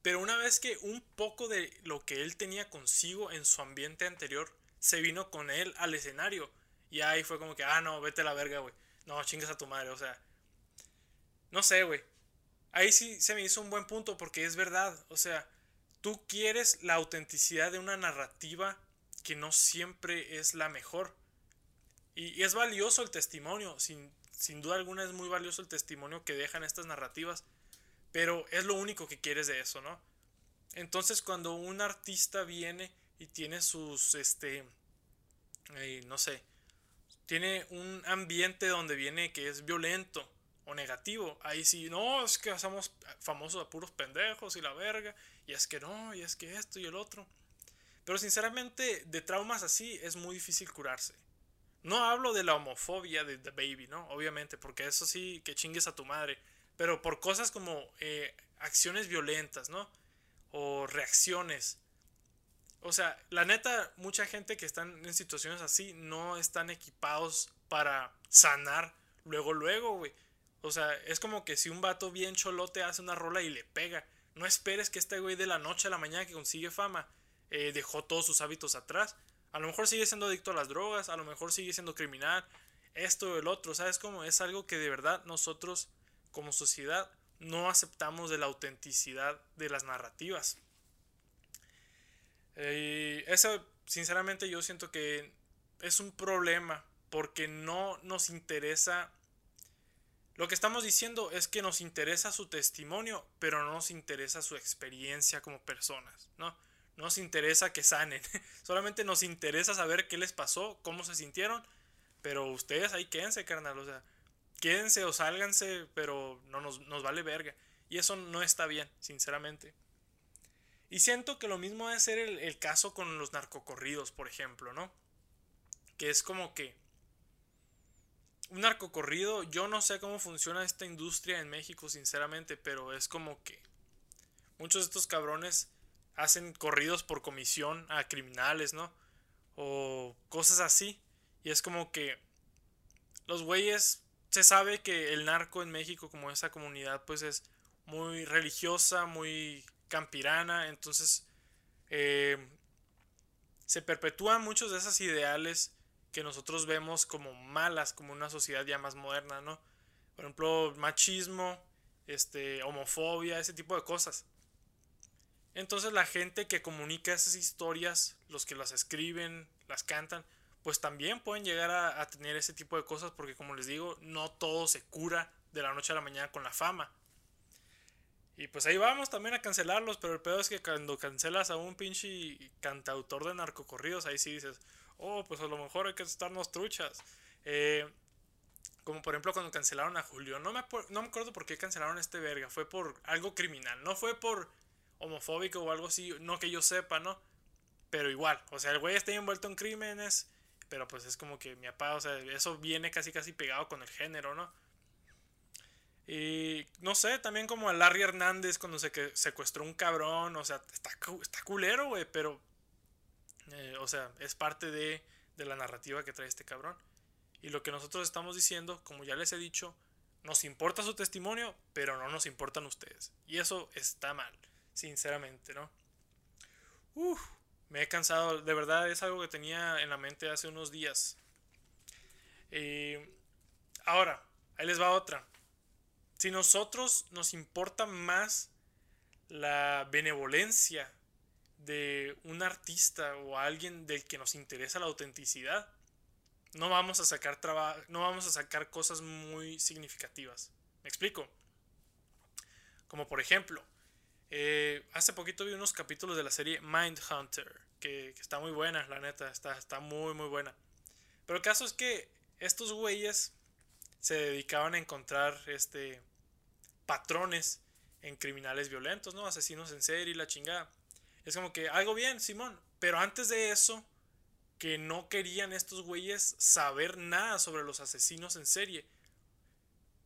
Pero una vez que un poco de lo que él tenía consigo en su ambiente anterior se vino con él al escenario. Y ahí fue como que, ah, no, vete a la verga, güey. No, chingas a tu madre, o sea. No sé, güey. Ahí sí se me hizo un buen punto porque es verdad. O sea, tú quieres la autenticidad de una narrativa que no siempre es la mejor. Y, es valioso el testimonio, sin, sin duda alguna es muy valioso el testimonio que dejan estas narrativas, pero es lo único que quieres de eso, ¿no? Entonces cuando un artista viene y tiene sus, este, eh, no sé, tiene un ambiente donde viene que es violento o negativo, ahí sí, no, es que hacemos famosos a puros pendejos y la verga, y es que no, y es que esto y el otro. Pero sinceramente, de traumas así es muy difícil curarse. No hablo de la homofobia de The Baby, ¿no? Obviamente, porque eso sí, que chingues a tu madre. Pero por cosas como eh, acciones violentas, ¿no? O reacciones. O sea, la neta, mucha gente que están en situaciones así no están equipados para sanar luego, luego, güey. O sea, es como que si un vato bien cholote hace una rola y le pega. No esperes que este güey de la noche a la mañana que consigue fama eh, dejó todos sus hábitos atrás. A lo mejor sigue siendo adicto a las drogas, a lo mejor sigue siendo criminal, esto o el otro. ¿Sabes cómo? Es algo que de verdad nosotros como sociedad no aceptamos de la autenticidad de las narrativas. Eh, eso, sinceramente, yo siento que es un problema porque no nos interesa. Lo que estamos diciendo es que nos interesa su testimonio, pero no nos interesa su experiencia como personas, ¿no? No nos interesa que sanen, solamente nos interesa saber qué les pasó, cómo se sintieron, pero ustedes ahí quédense, carnal, o sea, quédense o sálganse, pero no nos, vale verga. Y eso no está bien, sinceramente. Y siento que lo mismo debe ser el, el, caso con los narcocorridos, por ejemplo, ¿no? Que es como que un narcocorrido, yo no sé cómo funciona esta industria en México, sinceramente, pero es como que muchos de estos cabrones hacen corridos por comisión a criminales, ¿no? O cosas así. Y es como que los güeyes, se sabe que el narco en México, como esa comunidad, pues es muy religiosa, muy campirana, entonces eh, se perpetúan muchos de esos ideales que nosotros vemos como malas, como una sociedad ya más moderna, ¿no? Por ejemplo, machismo, este, homofobia, ese tipo de cosas. Entonces la gente que comunica esas historias, los que las escriben, las cantan, pues también pueden llegar a, tener ese tipo de cosas porque como les digo, no todo se cura de la noche a la mañana con la fama. Y pues ahí vamos también a cancelarlos, pero el peor es que cuando cancelas a un pinche cantautor de narcocorridos, ahí sí dices, oh, pues a lo mejor hay que estarnos truchas. Eh, como por ejemplo cuando cancelaron a Julio, no me, no me acuerdo por qué cancelaron a este verga, fue por algo criminal, no fue por homofóbico o algo así, no que yo sepa, ¿no? Pero igual, o sea, el güey está envuelto en crímenes, pero pues es como que mi papá, o sea, eso viene casi casi pegado con el género, ¿no? Y no sé, también como a Larry Hernández cuando se que secuestró un cabrón, o sea, está, está culero, güey, pero, eh, o sea, es parte de, de la narrativa que trae este cabrón. Y lo que nosotros estamos diciendo, como ya les he dicho, nos importa su testimonio, pero no nos importan ustedes. Y eso está mal sinceramente, ¿no? Uf, me he cansado, de verdad es algo que tenía en la mente hace unos días. Eh, ahora, ahí les va otra. Si nosotros nos importa más la benevolencia de un artista o alguien del que nos interesa la autenticidad, no vamos a sacar no vamos a sacar cosas muy significativas. ¿Me explico? Como por ejemplo, eh, hace poquito vi unos capítulos de la serie Mindhunter, que, que está muy buena, la neta, está, está muy, muy buena. Pero el caso es que estos güeyes se dedicaban a encontrar este, patrones en criminales violentos, ¿no? Asesinos en serie y la chingada. Es como que algo bien, Simón. Pero antes de eso, que no querían estos güeyes saber nada sobre los asesinos en serie.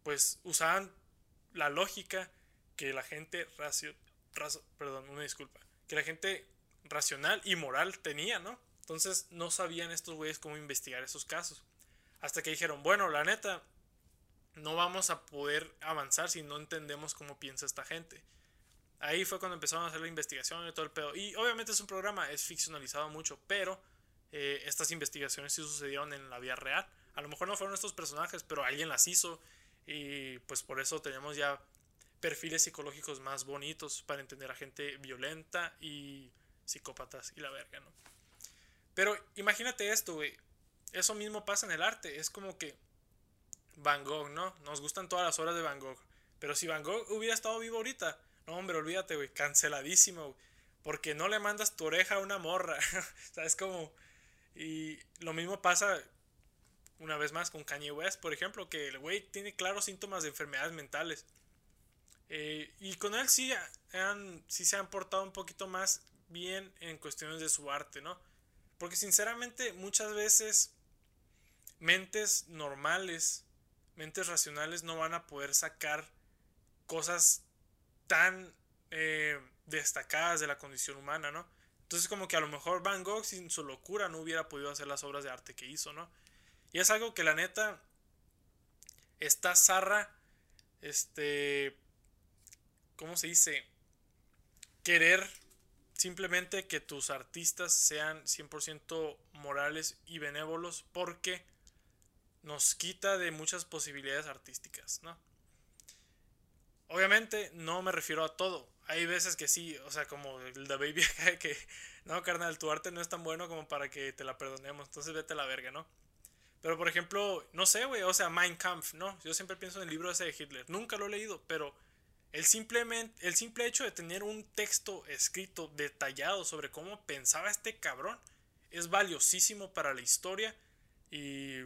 Pues usaban la lógica que la gente racio, perdón, una disculpa, que la gente racional y moral tenía, ¿no? Entonces no sabían estos güeyes cómo investigar esos casos. Hasta que dijeron, bueno, la neta, no vamos a poder avanzar si no entendemos cómo piensa esta gente. Ahí fue cuando empezaron a hacer la investigación y todo el pedo. Y obviamente es un programa, es ficcionalizado mucho, pero eh, estas investigaciones sí sucedieron en la vida real. A lo mejor no fueron estos personajes, pero alguien las hizo. Y pues por eso tenemos ya perfiles psicológicos más bonitos para entender a gente violenta y psicópatas y la verga, ¿no? Pero imagínate esto, güey. Eso mismo pasa en el arte. Es como que Van Gogh, ¿no? Nos gustan todas las obras de Van Gogh. Pero si Van Gogh hubiera estado vivo ahorita, no, hombre, olvídate, güey. Canceladísimo, güey. Porque no le mandas tu oreja a una morra. ¿Sabes cómo? Y lo mismo pasa una vez más con Kanye West, por ejemplo, que el güey tiene claros síntomas de enfermedades mentales. Eh, y con él sí, han, sí se han portado un poquito más bien en cuestiones de su arte, ¿no? Porque sinceramente muchas veces mentes normales, mentes racionales no van a poder sacar cosas tan eh, destacadas de la condición humana, ¿no? Entonces como que a lo mejor Van Gogh sin su locura no hubiera podido hacer las obras de arte que hizo, ¿no? Y es algo que la neta, esta zarra, este, ¿cómo se dice? Querer simplemente que tus artistas sean 100% morales y benévolos porque nos quita de muchas posibilidades artísticas, ¿no? Obviamente no me refiero a todo. Hay veces que sí, o sea, como el The Baby que, no, carnal, tu arte no es tan bueno como para que te la perdonemos, entonces vete a la verga, ¿no? Pero por ejemplo, no sé, güey, o sea, Mein Kampf, ¿no? Yo siempre pienso en el libro ese de Hitler. Nunca lo he leído, pero el, simplemente, el simple hecho de tener un texto escrito detallado sobre cómo pensaba este cabrón es valiosísimo para la historia y,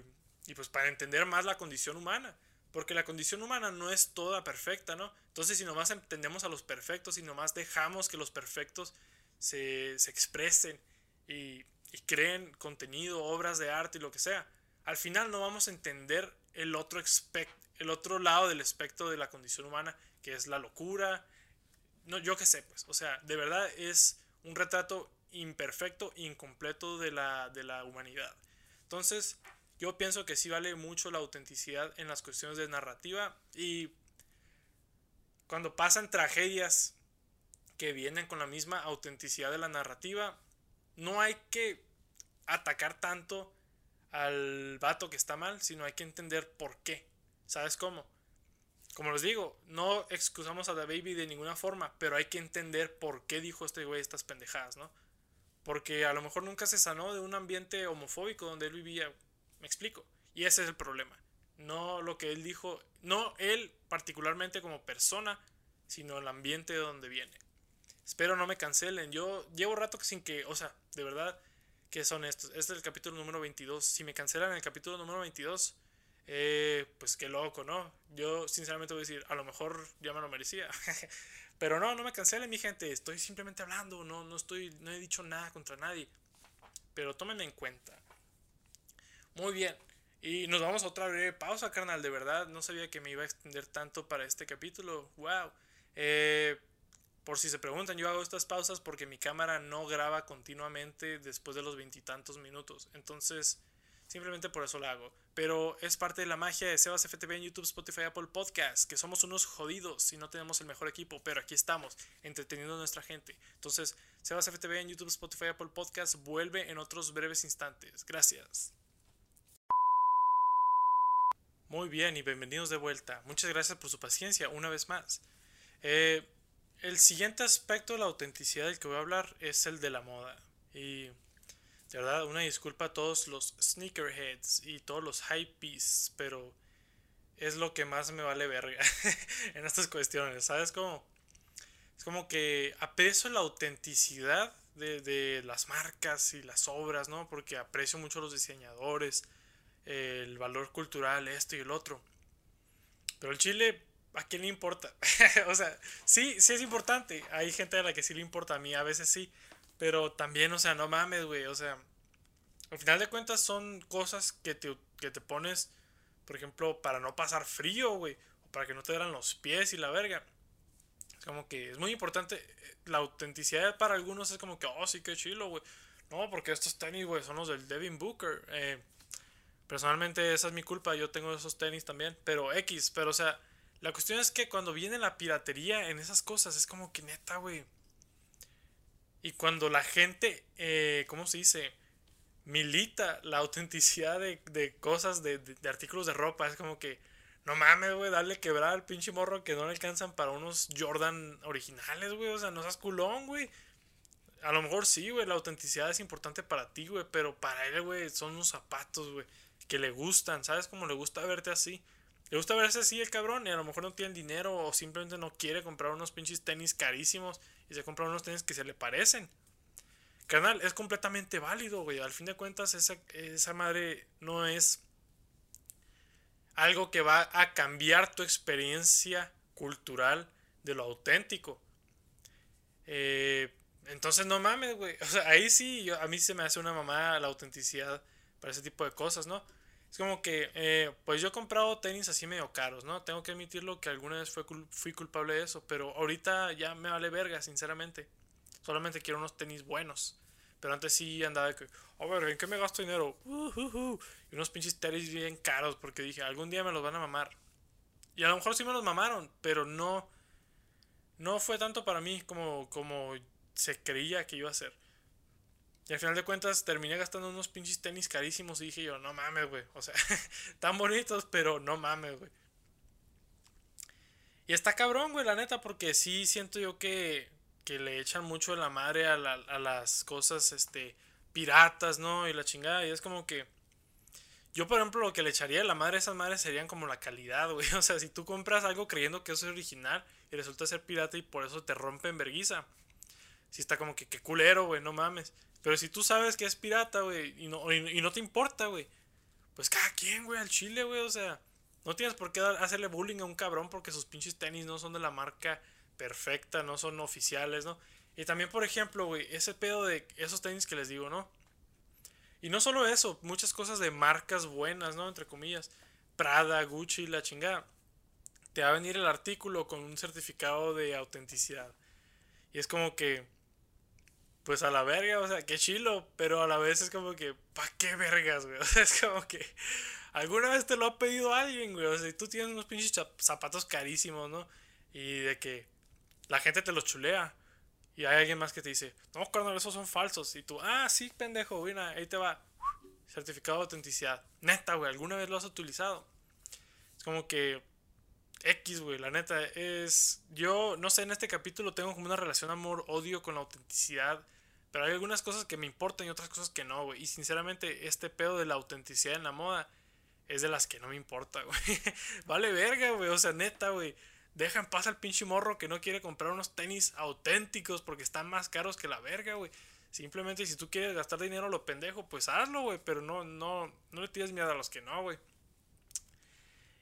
y pues para entender más la condición humana. Porque la condición humana no es toda perfecta, ¿no? Entonces si nomás entendemos a los perfectos y nomás dejamos que los perfectos se, se expresen y, y creen contenido, obras de arte y lo que sea, al final no vamos a entender el otro, el otro lado del espectro de la condición humana, que es la locura. No, yo qué sé, pues. O sea, de verdad es un retrato imperfecto, incompleto de la, de la humanidad. Entonces, yo pienso que sí vale mucho la autenticidad en las cuestiones de narrativa y cuando pasan tragedias que vienen con la misma autenticidad de la narrativa, no hay que atacar tanto al vato que está mal, sino hay que entender por qué. ¿Sabes cómo? Como les digo, no excusamos a The Baby de ninguna forma, pero hay que entender por qué dijo este güey estas pendejadas, ¿no? Porque a lo mejor nunca se sanó de un ambiente homofóbico donde él vivía. Explico. Y ese es el problema. No lo que él dijo, no él particularmente como persona, sino el ambiente de donde viene. Espero no me cancelen. Yo llevo rato sin que, o sea, de verdad, que son estos. Este es el capítulo número 22. Si me cancelan el capítulo número 22, eh, pues qué loco, ¿no? Yo sinceramente voy a decir, a lo mejor ya me lo merecía. Pero no, no me cancelen, mi gente. Estoy simplemente hablando, no, no, estoy, no he dicho nada contra nadie. Pero tómenme en cuenta. Muy bien. Y nos vamos a otra breve pausa, carnal. De verdad, no sabía que me iba a extender tanto para este capítulo. ¡Wow! Eh, por si se preguntan, yo hago estas pausas porque mi cámara no graba continuamente después de los veintitantos minutos. Entonces, simplemente por eso la hago. Pero es parte de la magia de Sebas FTV en YouTube, Spotify, Apple Podcast, que somos unos jodidos y no tenemos el mejor equipo, pero aquí estamos, entreteniendo a nuestra gente. Entonces, Sebas FTV en YouTube, Spotify, Apple Podcast vuelve en otros breves instantes. Gracias. Muy bien y bienvenidos de vuelta. Muchas gracias por su paciencia una vez más. Eh, el siguiente aspecto de la autenticidad del que voy a hablar es el de la moda. Y de verdad, una disculpa a todos los sneakerheads y todos los hypebeasts, pero es lo que más me vale verga en estas cuestiones. ¿Sabes cómo? Es como que aprecio la autenticidad de, de, las marcas y las obras, ¿no? Porque aprecio mucho a los diseñadores, el valor cultural, esto y el otro. Pero el chile ¿a quién le importa? o sea, sí, sí es importante. Hay gente a la que sí le importa, a mí a veces sí. Pero también, o sea, no mames, güey. O sea, al final de cuentas son cosas que te, que te pones, por ejemplo, para no pasar frío, güey. O para que no te dan los pies y la verga. Es como que es muy importante. Eh, la autenticidad para algunos es como que, oh, sí, qué chilo, güey. No, porque estos tenis, güey, son los del Devin Booker. Eh, personalmente, esa es mi culpa. Yo tengo esos tenis también. Pero X, pero o sea la cuestión es que cuando viene la piratería en esas cosas, es como que neta, güey. Y cuando la gente, eh, ¿cómo se dice? Milita la autenticidad de, cosas, de, artículos de ropa, es como que, no mames, güey, dale quebrar al pinche morro que no le alcanzan para unos Jordan originales, güey. O sea, no seas culón, güey. A lo mejor sí, güey, la autenticidad es importante para ti, güey, pero para él, güey, son unos zapatos, güey, que le gustan, ¿sabes? Como le gusta verte así. Le gusta verse así el cabrón y a lo mejor no tiene dinero o simplemente no quiere comprar unos pinches tenis carísimos y se compra unos tenis que se le parecen. Canal, es completamente válido, güey. Al fin de cuentas, esa, esa madre no es algo que va a cambiar tu experiencia cultural de lo auténtico. Eh, entonces no mames, güey. O sea, ahí sí, a mí se me hace una mamá la autenticidad para ese tipo de cosas, ¿no? Es como que, eh, pues yo he comprado tenis así medio caros, ¿no? Tengo que admitirlo que alguna vez fue fui culpable de eso, pero ahorita ya me vale verga, sinceramente. Solamente quiero unos tenis buenos. Pero antes sí andaba de que, a ver, ¿en qué me gasto dinero? y unos pinches tenis bien caros porque dije, algún día me los van a mamar. Y a lo mejor sí me los mamaron, pero no, no fue tanto para mí como, como se creía que iba a ser. Y al final de cuentas terminé gastando unos pinches tenis carísimos y dije yo, no mames, güey. O sea, tan bonitos, pero no mames, güey. Y está cabrón, güey, la neta, porque sí siento yo que, que le echan mucho de la madre a, a las cosas, este, piratas, ¿no? Y la chingada. Y es como que... Yo, por ejemplo, lo que le echaría de la madre a esas madres serían como la calidad, güey. O sea, si tú compras algo creyendo que eso es original y resulta ser pirata y por eso te rompen verguiza si está como que, qué culero, güey, no mames. Pero si tú sabes que es pirata, güey, y no, y, no te importa, güey, pues cada quien, güey, al chile, güey, o sea, no tienes por qué hacerle bullying a un cabrón porque sus pinches tenis no son de la marca perfecta, no son oficiales, ¿no? Y también, por ejemplo, güey, ese pedo de esos tenis que les digo, ¿no? Y no solo eso, muchas cosas de marcas buenas, ¿no? Entre comillas. Prada, Gucci, la chingada. Te va a venir el artículo con un certificado de autenticidad. Y es como que pues a la verga, o sea, qué chilo, pero a la vez es como que, ¿pa' qué vergas, güey? O sea, es como que alguna vez te lo ha pedido alguien, güey. O sea, tú tienes unos pinches zapatos carísimos, ¿no? Y de que la gente te los chulea. Y hay alguien más que te dice, no, carnal, esos son falsos. Y tú, ah, sí, pendejo, güey, ahí te va. Certificado de autenticidad. Neta, güey, ¿alguna vez lo has utilizado? Es como que X, güey, la neta, es... Yo, no sé, en este capítulo tengo como una relación amor-odio con la autenticidad pero hay algunas cosas que me importan y otras cosas que no, güey. Y sinceramente, este pedo de la autenticidad en la moda es de las que no me importa, güey. vale verga, güey. O sea, neta, güey. Deja en paz al pinche morro que no quiere comprar unos tenis auténticos porque están más caros que la verga, güey. Simplemente si tú quieres gastar dinero a lo pendejo, pues hazlo, güey. Pero no, no, no le tires miedo a los que no, güey.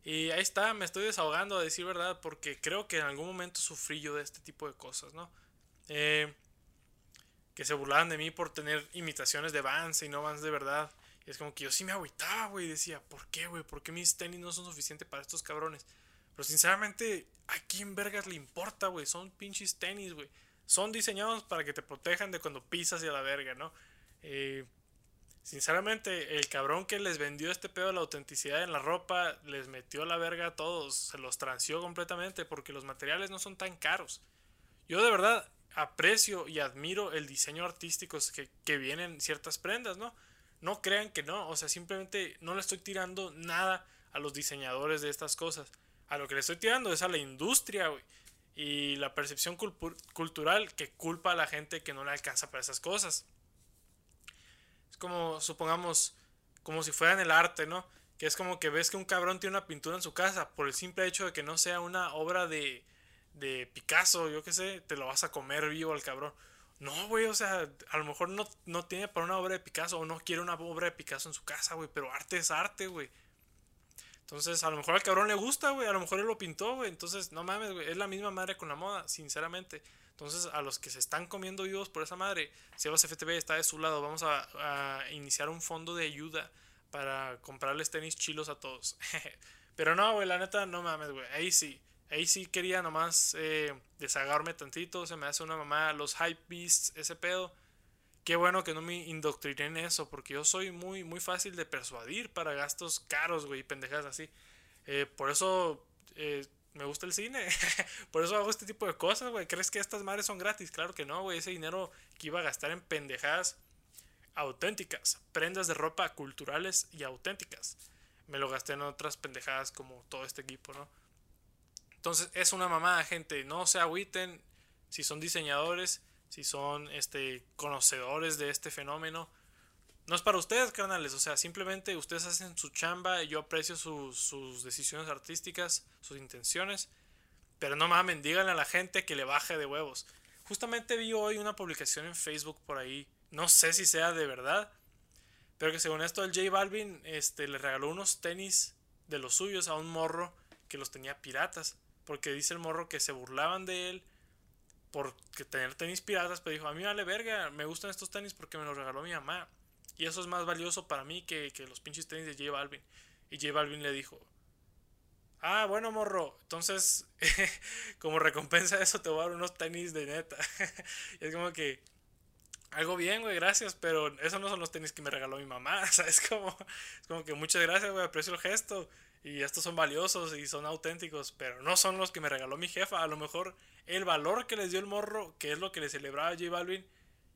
Y ahí está, me estoy desahogando a decir verdad, porque creo que en algún momento sufrí yo de este tipo de cosas, ¿no? Eh, que se burlaban de mí por tener imitaciones de Vans y no Vans de verdad. Y es como que yo sí me agüitaba, güey. Decía, ¿por qué, güey? ¿Por qué mis tenis no son suficientes para estos cabrones? Pero sinceramente, ¿a quién vergas le importa, güey? Son pinches tenis, güey. Son diseñados para que te protejan de cuando pisas y a la verga, ¿no? Eh, sinceramente, el cabrón que les vendió este pedo de la autenticidad en la ropa, les metió la verga a todos. Se los transió completamente porque los materiales no son tan caros. Yo de verdad, aprecio y admiro el diseño artístico que, que vienen ciertas prendas, ¿no? No crean que no, o sea, simplemente no le estoy tirando nada a los diseñadores de estas cosas. A lo que le estoy tirando es a la industria, güey. Y la percepción cultural que culpa a la gente que no le alcanza para esas cosas. Es como, supongamos, como si fuera en el arte, ¿no? Que es como que ves que un cabrón tiene una pintura en su casa por el simple hecho de que no sea una obra de, de Picasso, yo qué sé, te lo vas a comer vivo al cabrón. No, güey, o sea, a lo mejor no, no tiene para una obra de Picasso o no quiere una obra de Picasso en su casa, güey, pero arte es arte, güey. Entonces, a lo mejor al cabrón le gusta, güey, a lo mejor él lo pintó, güey. Entonces, no mames, güey, es la misma madre con la moda, sinceramente. Entonces, a los que se están comiendo vivos por esa madre, Sebas FTV está de su lado. Vamos a, a iniciar un fondo de ayuda para comprarles tenis chilos a todos. pero no, güey, la neta, no mames, güey, ahí sí ahí sí quería nomás eh, desagarme tantito. Se me hace una mamá los hype beasts, ese pedo. Qué bueno que no me indoctriné en eso, porque yo soy muy, muy fácil de persuadir para gastos caros, güey, pendejas así. Eh, por eso eh, me gusta el cine. por eso hago este tipo de cosas, güey. ¿Crees que estas madres son gratis? Claro que no, güey. Ese dinero que iba a gastar en pendejadas auténticas. Prendas de ropa culturales y auténticas. me lo gasté en otras pendejadas como todo este equipo, ¿no? Entonces es una mamada, gente. No se agüiten si son diseñadores, si son este, conocedores de este fenómeno. No es para ustedes, carnales. O sea, simplemente ustedes hacen su chamba y yo aprecio sus, sus decisiones artísticas, sus intenciones. Pero no mames, díganle a la gente que le baje de huevos. Justamente vi hoy una publicación en Facebook por ahí. No sé si sea de verdad. Pero que según esto el J Balvin este, le regaló unos tenis de los suyos a un morro que los tenía piratas. Porque dice el morro que se burlaban de él por tener tenis piratas. Pero dijo, a mí vale verga, me gustan estos tenis porque me los regaló mi mamá. Y eso es más valioso para mí que, que los pinches tenis de J Balvin. Y J Balvin le dijo, Ah, bueno, morro. Entonces, como recompensa de eso, te voy a dar unos tenis de neta. y es como que, algo bien, güey, gracias, pero esos no son los tenis que me regaló mi mamá. O sea, es como, es como que muchas gracias, güey, aprecio el gesto. Y estos son valiosos y son auténticos, pero no son los que me regaló mi jefa. A lo mejor el valor que les dio el morro, que es lo que le celebraba J Balvin,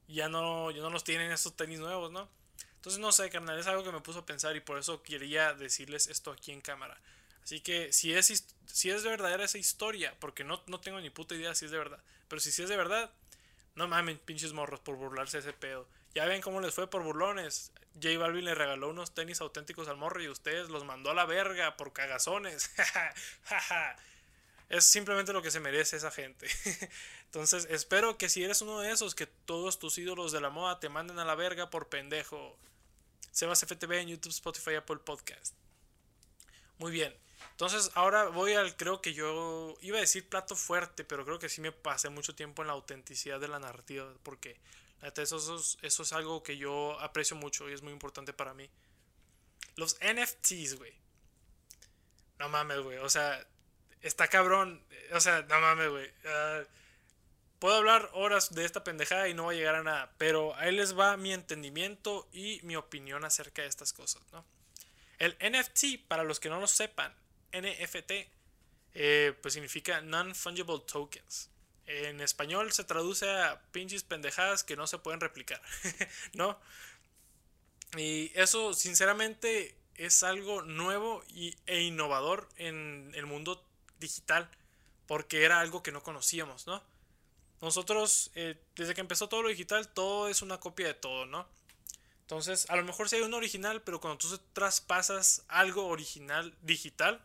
ya no, ya no los tienen estos tenis nuevos, ¿no? Entonces, no sé, carnal, es algo que me puso a pensar y por eso quería decirles esto aquí en cámara. Así que si es, si es de verdadera esa historia, porque no, no tengo ni puta idea si es de verdad, pero si, si es de verdad, no mamen, pinches morros, por burlarse de ese pedo. Ya ven cómo les fue por burlones. J Balvin le regaló unos tenis auténticos al morro y ustedes los mandó a la verga por cagazones. es simplemente lo que se merece esa gente. Entonces, espero que si eres uno de esos, que todos tus ídolos de la moda te manden a la verga por pendejo. Sebas FTV en YouTube, Spotify, Apple Podcast. Muy bien. Entonces ahora voy al, creo que yo iba a decir plato fuerte, pero creo que sí me pasé mucho tiempo en la autenticidad de la narrativa, porque eso, eso, es algo que yo aprecio mucho y es muy importante para mí. Los NFTs, güey. No mames, güey. O sea, está cabrón. O sea, no mames, güey. Ah, puedo hablar horas de esta pendejada y no va a llegar a nada, pero ahí les va mi entendimiento y mi opinión acerca de estas cosas, ¿no? El NFT, para los que no lo sepan, NFT, eh, pues significa Non-Fungible Tokens. En español se traduce a pinches pendejadas que no se pueden replicar, ¿no? Y eso, sinceramente, es algo nuevo y, e innovador en el mundo digital, porque era algo que no conocíamos, ¿no? Nosotros, eh, desde que empezó todo lo digital, todo es una copia de todo, ¿no? Entonces, a lo mejor sí hay un original, pero cuando tú traspasas algo original digital,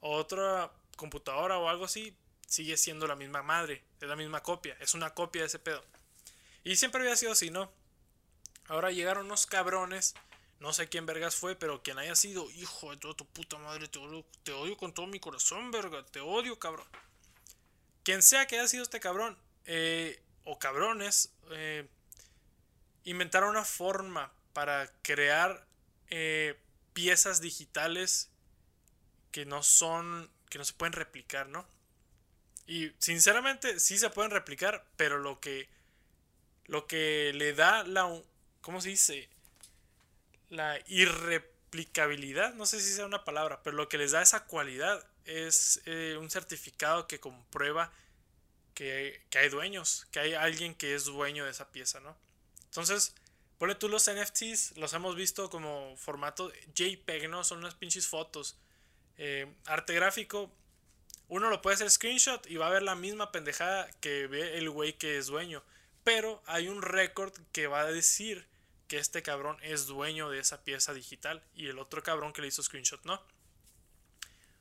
otra computadora o algo así, sigue siendo la misma madre, es la misma copia, es una copia de ese pedo. Y siempre había sido así, ¿no? Ahora llegaron unos cabrones, no sé quién vergas fue, pero quien haya sido, hijo de toda tu puta madre, te odio, te odio con todo mi corazón, verga, te odio, cabrón. Quien sea que haya sido este cabrón, eh, o cabrones, eh, inventaron una forma para crear eh, piezas digitales que no son, que no se pueden replicar, ¿no? Y sinceramente sí se pueden replicar, pero lo que, lo que le da la, ¿cómo se dice? La irreplicabilidad, no sé si sea una palabra, pero lo que les da esa cualidad es eh, un certificado que comprueba que, que, hay dueños, que hay alguien que es dueño de esa pieza, ¿no? Entonces, ponle tú los NFTs, los hemos visto como formato JPEG, ¿no? Son unas pinches fotos. Eh, arte gráfico, uno lo puede hacer screenshot y va a ver la misma pendejada que ve el güey que es dueño. Pero hay un récord que va a decir que este cabrón es dueño de esa pieza digital y el otro cabrón que le hizo screenshot no.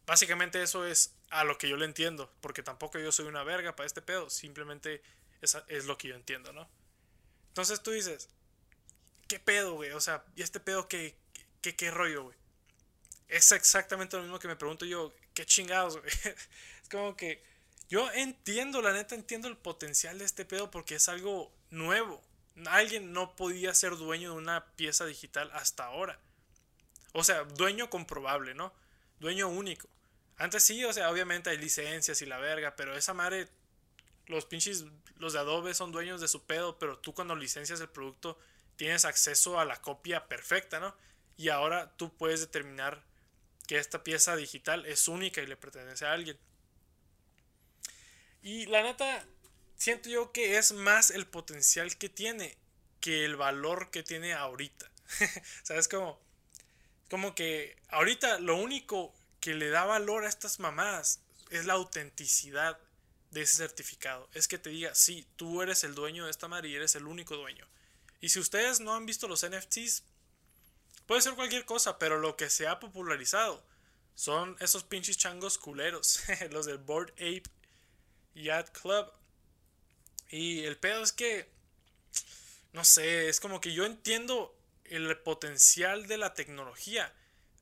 Básicamente eso es a lo que yo le entiendo, porque tampoco yo soy una verga para este pedo, simplemente es, es lo que yo entiendo, ¿no? Entonces tú dices, ¿qué pedo, güey? O sea, ¿y este pedo qué, qué, qué rollo, güey? es exactamente lo mismo que me pregunto yo, qué chingados, güey. Es como que yo entiendo, la neta entiendo el potencial de este pedo porque es algo nuevo. Alguien no podía ser dueño de una pieza digital hasta ahora. O sea, dueño comprobable, ¿no? Dueño único. Antes sí, o sea, obviamente hay licencias y la verga, pero esa madre, los pinches, los de Adobe son dueños de su pedo, pero tú cuando licencias el producto tienes acceso a la copia perfecta, ¿no? Y ahora tú puedes determinar que esta pieza digital es única y le pertenece a alguien. Y la neta, siento yo que es más el potencial que tiene que el valor que tiene ahorita. ¿Sabes cómo? como que ahorita lo único que le da valor a estas mamadas es la autenticidad de ese certificado. Es que te diga, sí, tú eres el dueño de esta madre y eres el único dueño. Y si ustedes no han visto los NFTs, puede ser cualquier cosa, pero lo que se ha popularizado son esos pinches changos culeros, los del Board Ape Yacht Club. Y el pedo es que, no sé, es como que yo entiendo el potencial de la tecnología,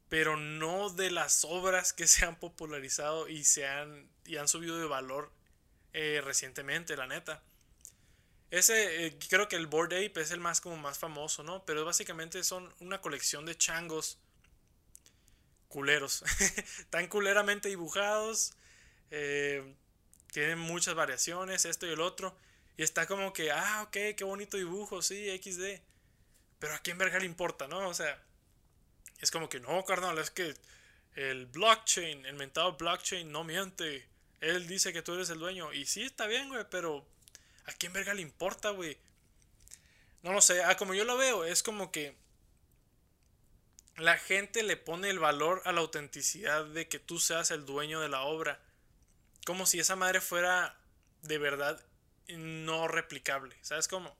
pero no de las obras que se han popularizado y se han, y han subido de valor eh, recientemente, la neta. Ese, eh, creo que el Board Ape es el más como más famoso, ¿no? Pero básicamente son una colección de changos culeros. Tan culeramente dibujados. Eh, tienen muchas variaciones, esto y el otro. Y está como que, ah, ok, qué bonito dibujo, sí, XD. Pero a quién verga le importa, ¿no? O sea, es como que no, carnal, es que el blockchain, el mentado blockchain no miente. Él dice que tú eres el dueño. Y sí, está bien, güey, pero ¿a quién verga le importa, güey? No lo sé, ah, como yo lo veo, es como que la gente le pone el valor a la autenticidad de que tú seas el dueño de la obra. Como si esa madre fuera de verdad no replicable. ¿Sabes cómo?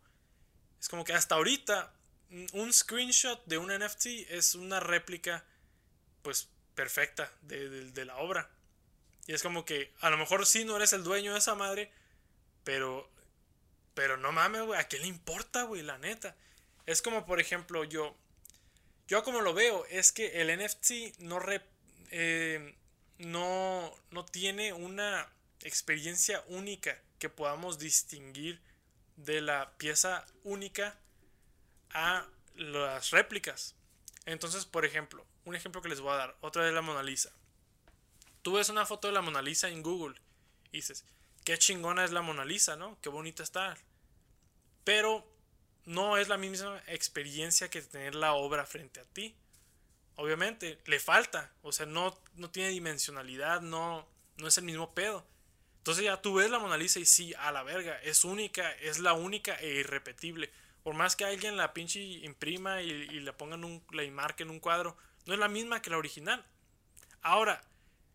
Es como que hasta ahorita un screenshot de un NFT es una réplica, pues, perfecta de, la obra. Y es como que, a lo mejor sí no eres el dueño de esa madre, pero, pero no mames, güey, ¿a quién le importa, güey? La neta. Es como, por ejemplo, yo, yo como lo veo, es que el NFT no, eh, no, no tiene una experiencia única que podamos distinguir de la pieza única a las réplicas. Entonces, por ejemplo, un ejemplo que les voy a dar, otra de la Mona Lisa. Tú ves una foto de la Mona Lisa en Google y dices, qué chingona es la Mona Lisa, ¿no? Qué bonita está. Pero no es la misma experiencia que tener la obra frente a ti. Obviamente, le falta, o sea, no, no tiene dimensionalidad, no, no es el mismo pedo. Entonces ya tú ves la Mona Lisa y sí, a la verga, es única, es la única e irrepetible. Por más que alguien la pinche imprima y, la pongan un, en un cuadro, no es la misma que la original. Ahora,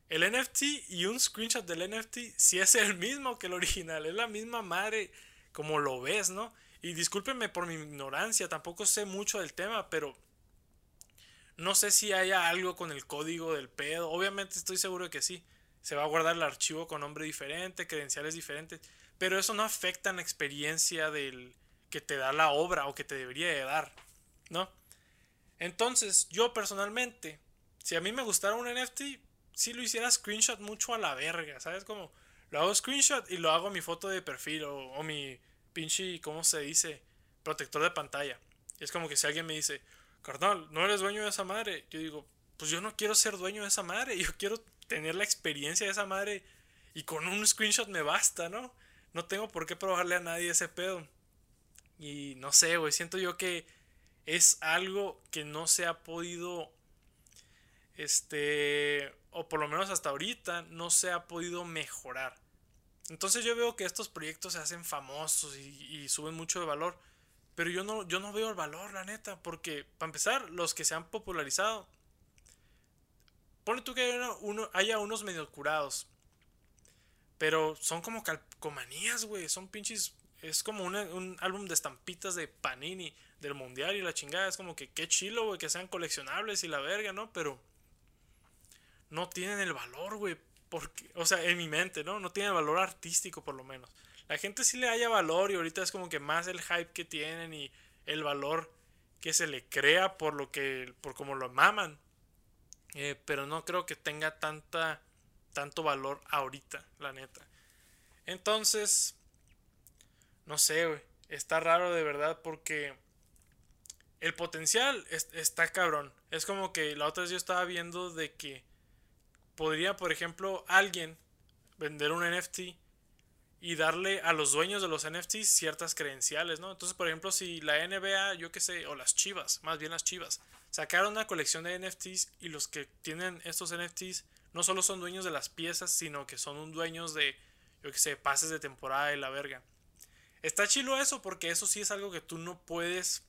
el NFT y un screenshot del NFT sí es el mismo que el original, es la misma madre como lo ves, ¿no? Y discúlpenme por mi ignorancia, tampoco sé mucho del tema, pero no sé si haya algo con el código del pedo. Obviamente estoy seguro de que sí. Se va a guardar el archivo con nombre diferente, credenciales diferentes, pero eso no afecta en la experiencia del, que te da la obra o que te debería de dar, ¿no? Entonces, yo personalmente, si a mí me gustara un NFT, si lo hiciera screenshot mucho a la verga, ¿sabes? Como lo hago screenshot y lo hago mi foto de perfil o, mi pinche, ¿cómo se dice? Protector de pantalla. Es como que si alguien me dice, carnal, no eres dueño de esa madre, yo digo, pues yo no quiero ser dueño de esa madre, yo quiero tener la experiencia de esa madre y con un screenshot me basta, ¿no? No tengo por qué probarle a nadie ese pedo. Y no sé, güey, siento yo que es algo que no se ha podido, este, o por lo menos hasta ahorita, no se ha podido mejorar. Entonces yo veo que estos proyectos se hacen famosos y, suben mucho de valor. Pero yo no, yo no veo el valor, la neta. Porque, para empezar, los que se han popularizado. Pone tú que haya, uno, haya unos medio curados. Pero son como calcomanías, güey. Son pinches es como un álbum de estampitas de Panini del mundial y la chingada. Es como que qué chilo, güey, que sean coleccionables y la verga, ¿no? Pero no tienen el valor, güey. Porque, o sea, en mi mente, ¿no? No tienen valor artístico, por lo menos. La gente sí le haya valor y ahorita es como que más el hype que tienen y el valor que se le crea por lo que, por como lo maman. Eh, pero no creo que tenga tanta, tanto valor ahorita, la neta. Entonces, no sé, güey. Está raro de verdad porque el potencial está cabrón. Es como que la otra vez yo estaba viendo de que podría, por ejemplo, alguien vender un NFT y darle a los dueños de los NFTs ciertas credenciales, ¿no? Entonces, por ejemplo, si la NBA, yo qué sé, o las Chivas, más bien las Chivas, sacaron una colección de NFTs y los que tienen estos NFTs no solo son dueños de las piezas, sino que son un dueños de, yo qué sé, pases de temporada y la verga. Está chilo eso porque eso sí es algo que tú no puedes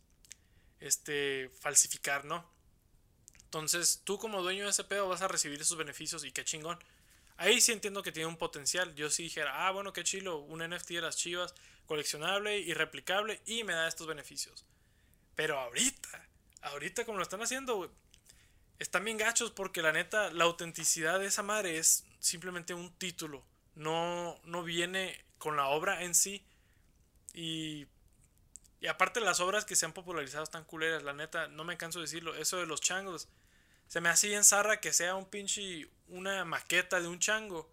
este, falsificar, ¿no? Entonces, tú como dueño de ese pedo vas a recibir esos beneficios y qué chingón. Ahí sí entiendo que tiene un potencial. Yo sí dijera, ah, bueno, qué chilo, un NFT de las chivas, coleccionable y replicable y me da estos beneficios. Pero ahorita, ahorita como lo están haciendo, están bien gachos porque la neta, la autenticidad de esa madre es simplemente un título. No, no viene con la obra en sí. Y y aparte las obras que se han popularizado están culeras, la neta, no me canso de decirlo. Eso de los changos, se me hace bien zarra que sea un pinche, una maqueta de un chango.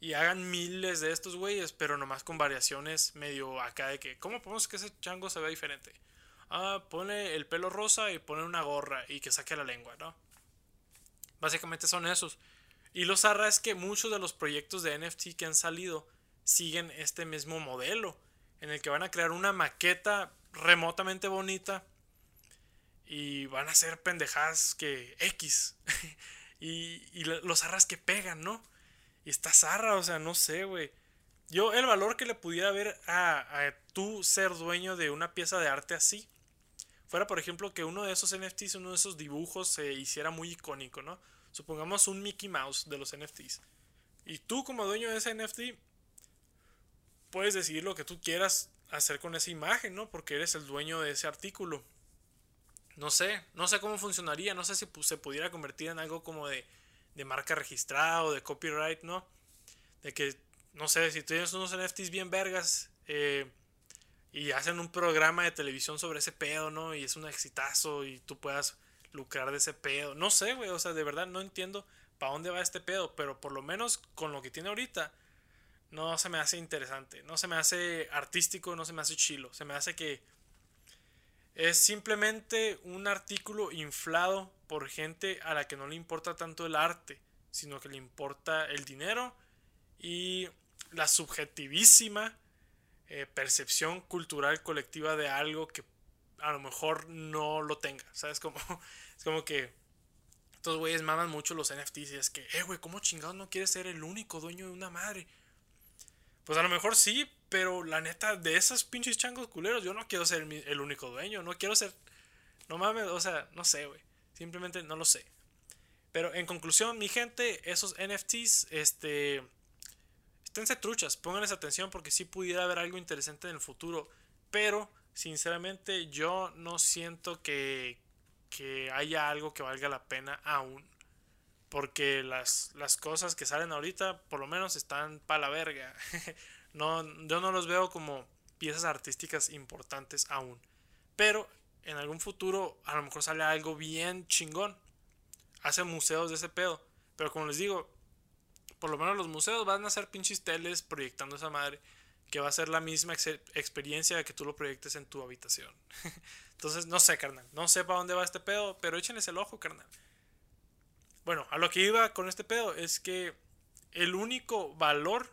Y hagan miles de estos güeyes, pero nomás con variaciones medio acá de que, ¿cómo podemos que ese chango se vea diferente? Ah, pone el pelo rosa y pone una gorra y que saque la lengua, ¿no? Básicamente son esos. Y lo zarra es que muchos de los proyectos de NFT que han salido siguen este mismo modelo, en el que van a crear una maqueta remotamente bonita y van a ser pendejadas que X. y, y, los arras que pegan, ¿no? Y está zarra, o sea, no sé, güey. Yo, el valor que le pudiera ver a, a tú ser dueño de una pieza de arte así, fuera, por ejemplo, que uno de esos NFTs, uno de esos dibujos se hiciera muy icónico, ¿no? Supongamos un Mickey Mouse de los NFTs. Y tú, como dueño de ese NFT, puedes decidir lo que tú quieras hacer con esa imagen, ¿no? Porque eres el dueño de ese artículo. No sé, no sé cómo funcionaría, no sé si se pudiera convertir en algo como de, de marca registrada o de copyright, ¿no? De que, no sé, si tienes unos NFTs bien vergas eh, y hacen un programa de televisión sobre ese pedo, ¿no? Y es un exitazo y tú puedas lucrar de ese pedo. No sé, güey, o sea, de verdad no entiendo para dónde va este pedo, pero por lo menos con lo que tiene ahorita, no se me hace interesante, no se me hace artístico, no se me hace chilo, se me hace que es simplemente un artículo inflado por gente a la que no le importa tanto el arte, sino que le importa el dinero y la subjetivísima eh, percepción cultural colectiva de algo que a lo mejor no lo tenga. ¿Sabes? Como, es como que estos güeyes maman mucho los NFTs y es que, eh, güey, ¿cómo chingados no quieres ser el único dueño de una madre? Pues a lo mejor sí, pero la neta, de esos pinches changos culeros, yo no quiero ser el, único dueño, no quiero ser... No mames, o sea, no sé, güey. Simplemente no lo sé. Pero en conclusión, mi gente, esos NFTs, este... Esténse truchas, pónganles atención porque sí pudiera haber algo interesante en el futuro. Pero, sinceramente, yo no siento que, que haya algo que valga la pena aún. Porque las, las cosas que salen ahorita, por lo menos, están pa' la verga. no, yo no los veo como piezas artísticas importantes aún. Pero en algún futuro a lo mejor sale algo bien chingón. Hace museos de ese pedo. Pero como les digo, por lo menos los museos van a hacer pinches teles proyectando esa madre. Que va a ser la misma experiencia que tú lo proyectes en tu habitación. Entonces, no sé, carnal. No sé para dónde va este pedo, pero échenles el ojo, carnal. Bueno, a lo que iba con este pedo es que el único valor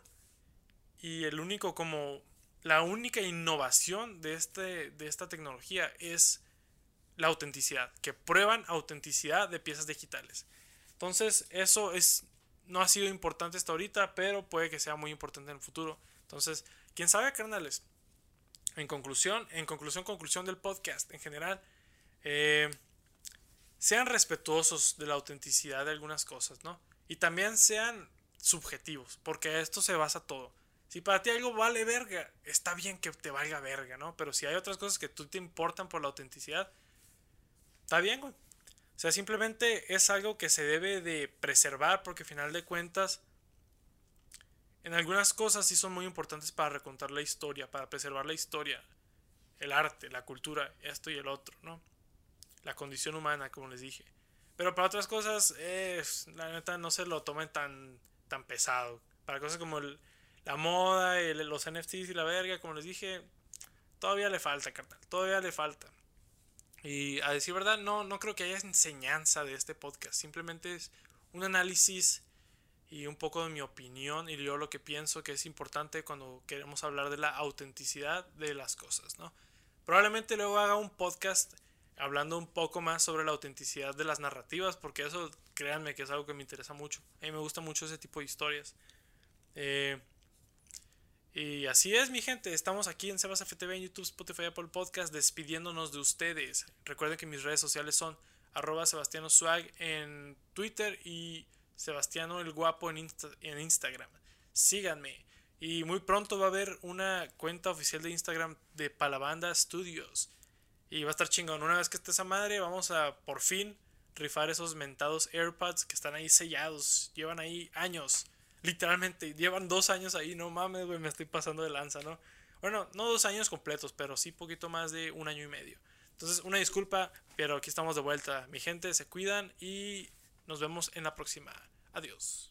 y el único como la única innovación de, este, de esta tecnología es la autenticidad, que prueban autenticidad de piezas digitales. Entonces, eso es no ha sido importante hasta ahorita, pero puede que sea muy importante en el futuro. Entonces, quién sabe, carnales. En conclusión, en conclusión, conclusión del podcast en general, eh, sean respetuosos de la autenticidad de algunas cosas, ¿no? Y también sean subjetivos, porque esto se basa todo. Si para ti algo vale verga, está bien que te valga verga, ¿no? Pero si hay otras cosas que tú te importan por la autenticidad, está bien, güey. O sea, simplemente es algo que se debe de preservar porque al final de cuentas, en algunas cosas sí son muy importantes para recontar la historia, para preservar la historia, el arte, la cultura, esto y el otro, ¿no? la condición humana, como les dije. Pero para otras cosas, la neta no se lo tomen tan, tan pesado. Para cosas como la moda, los NFTs y la verga, como les dije, todavía le falta, carnal. Todavía le falta. Y a decir verdad, no, no creo que haya enseñanza de este podcast. Simplemente es un análisis y un poco de mi opinión y yo lo que pienso que es importante cuando queremos hablar de la autenticidad de las cosas, ¿no? Probablemente luego haga un podcast hablando un poco más sobre la autenticidad de las narrativas, porque eso, créanme que es algo que me interesa mucho. A mí me gusta mucho ese tipo de historias. Eh, y así es, mi gente. Estamos aquí en Sebas FTV, en YouTube, Spotify, Apple Podcast, despidiéndonos de ustedes. Recuerden que mis redes sociales son arroba Sebastiano Swag en Twitter y Sebastiano el Guapo en, en Instagram. Síganme. Y muy pronto va a haber una cuenta oficial de Instagram de Palabanda Studios. Y va a estar chingón. Una vez que esté esa madre, vamos a por fin rifar esos mentados AirPods que están ahí sellados. Llevan ahí años. Literalmente, llevan dos años ahí. No mames, güey, me estoy pasando de lanza, ¿no? Bueno, no dos años completos, pero sí poquito más de un año y medio. Entonces, una disculpa, pero aquí estamos de vuelta. Mi gente, se cuidan y nos vemos en la próxima. Adiós.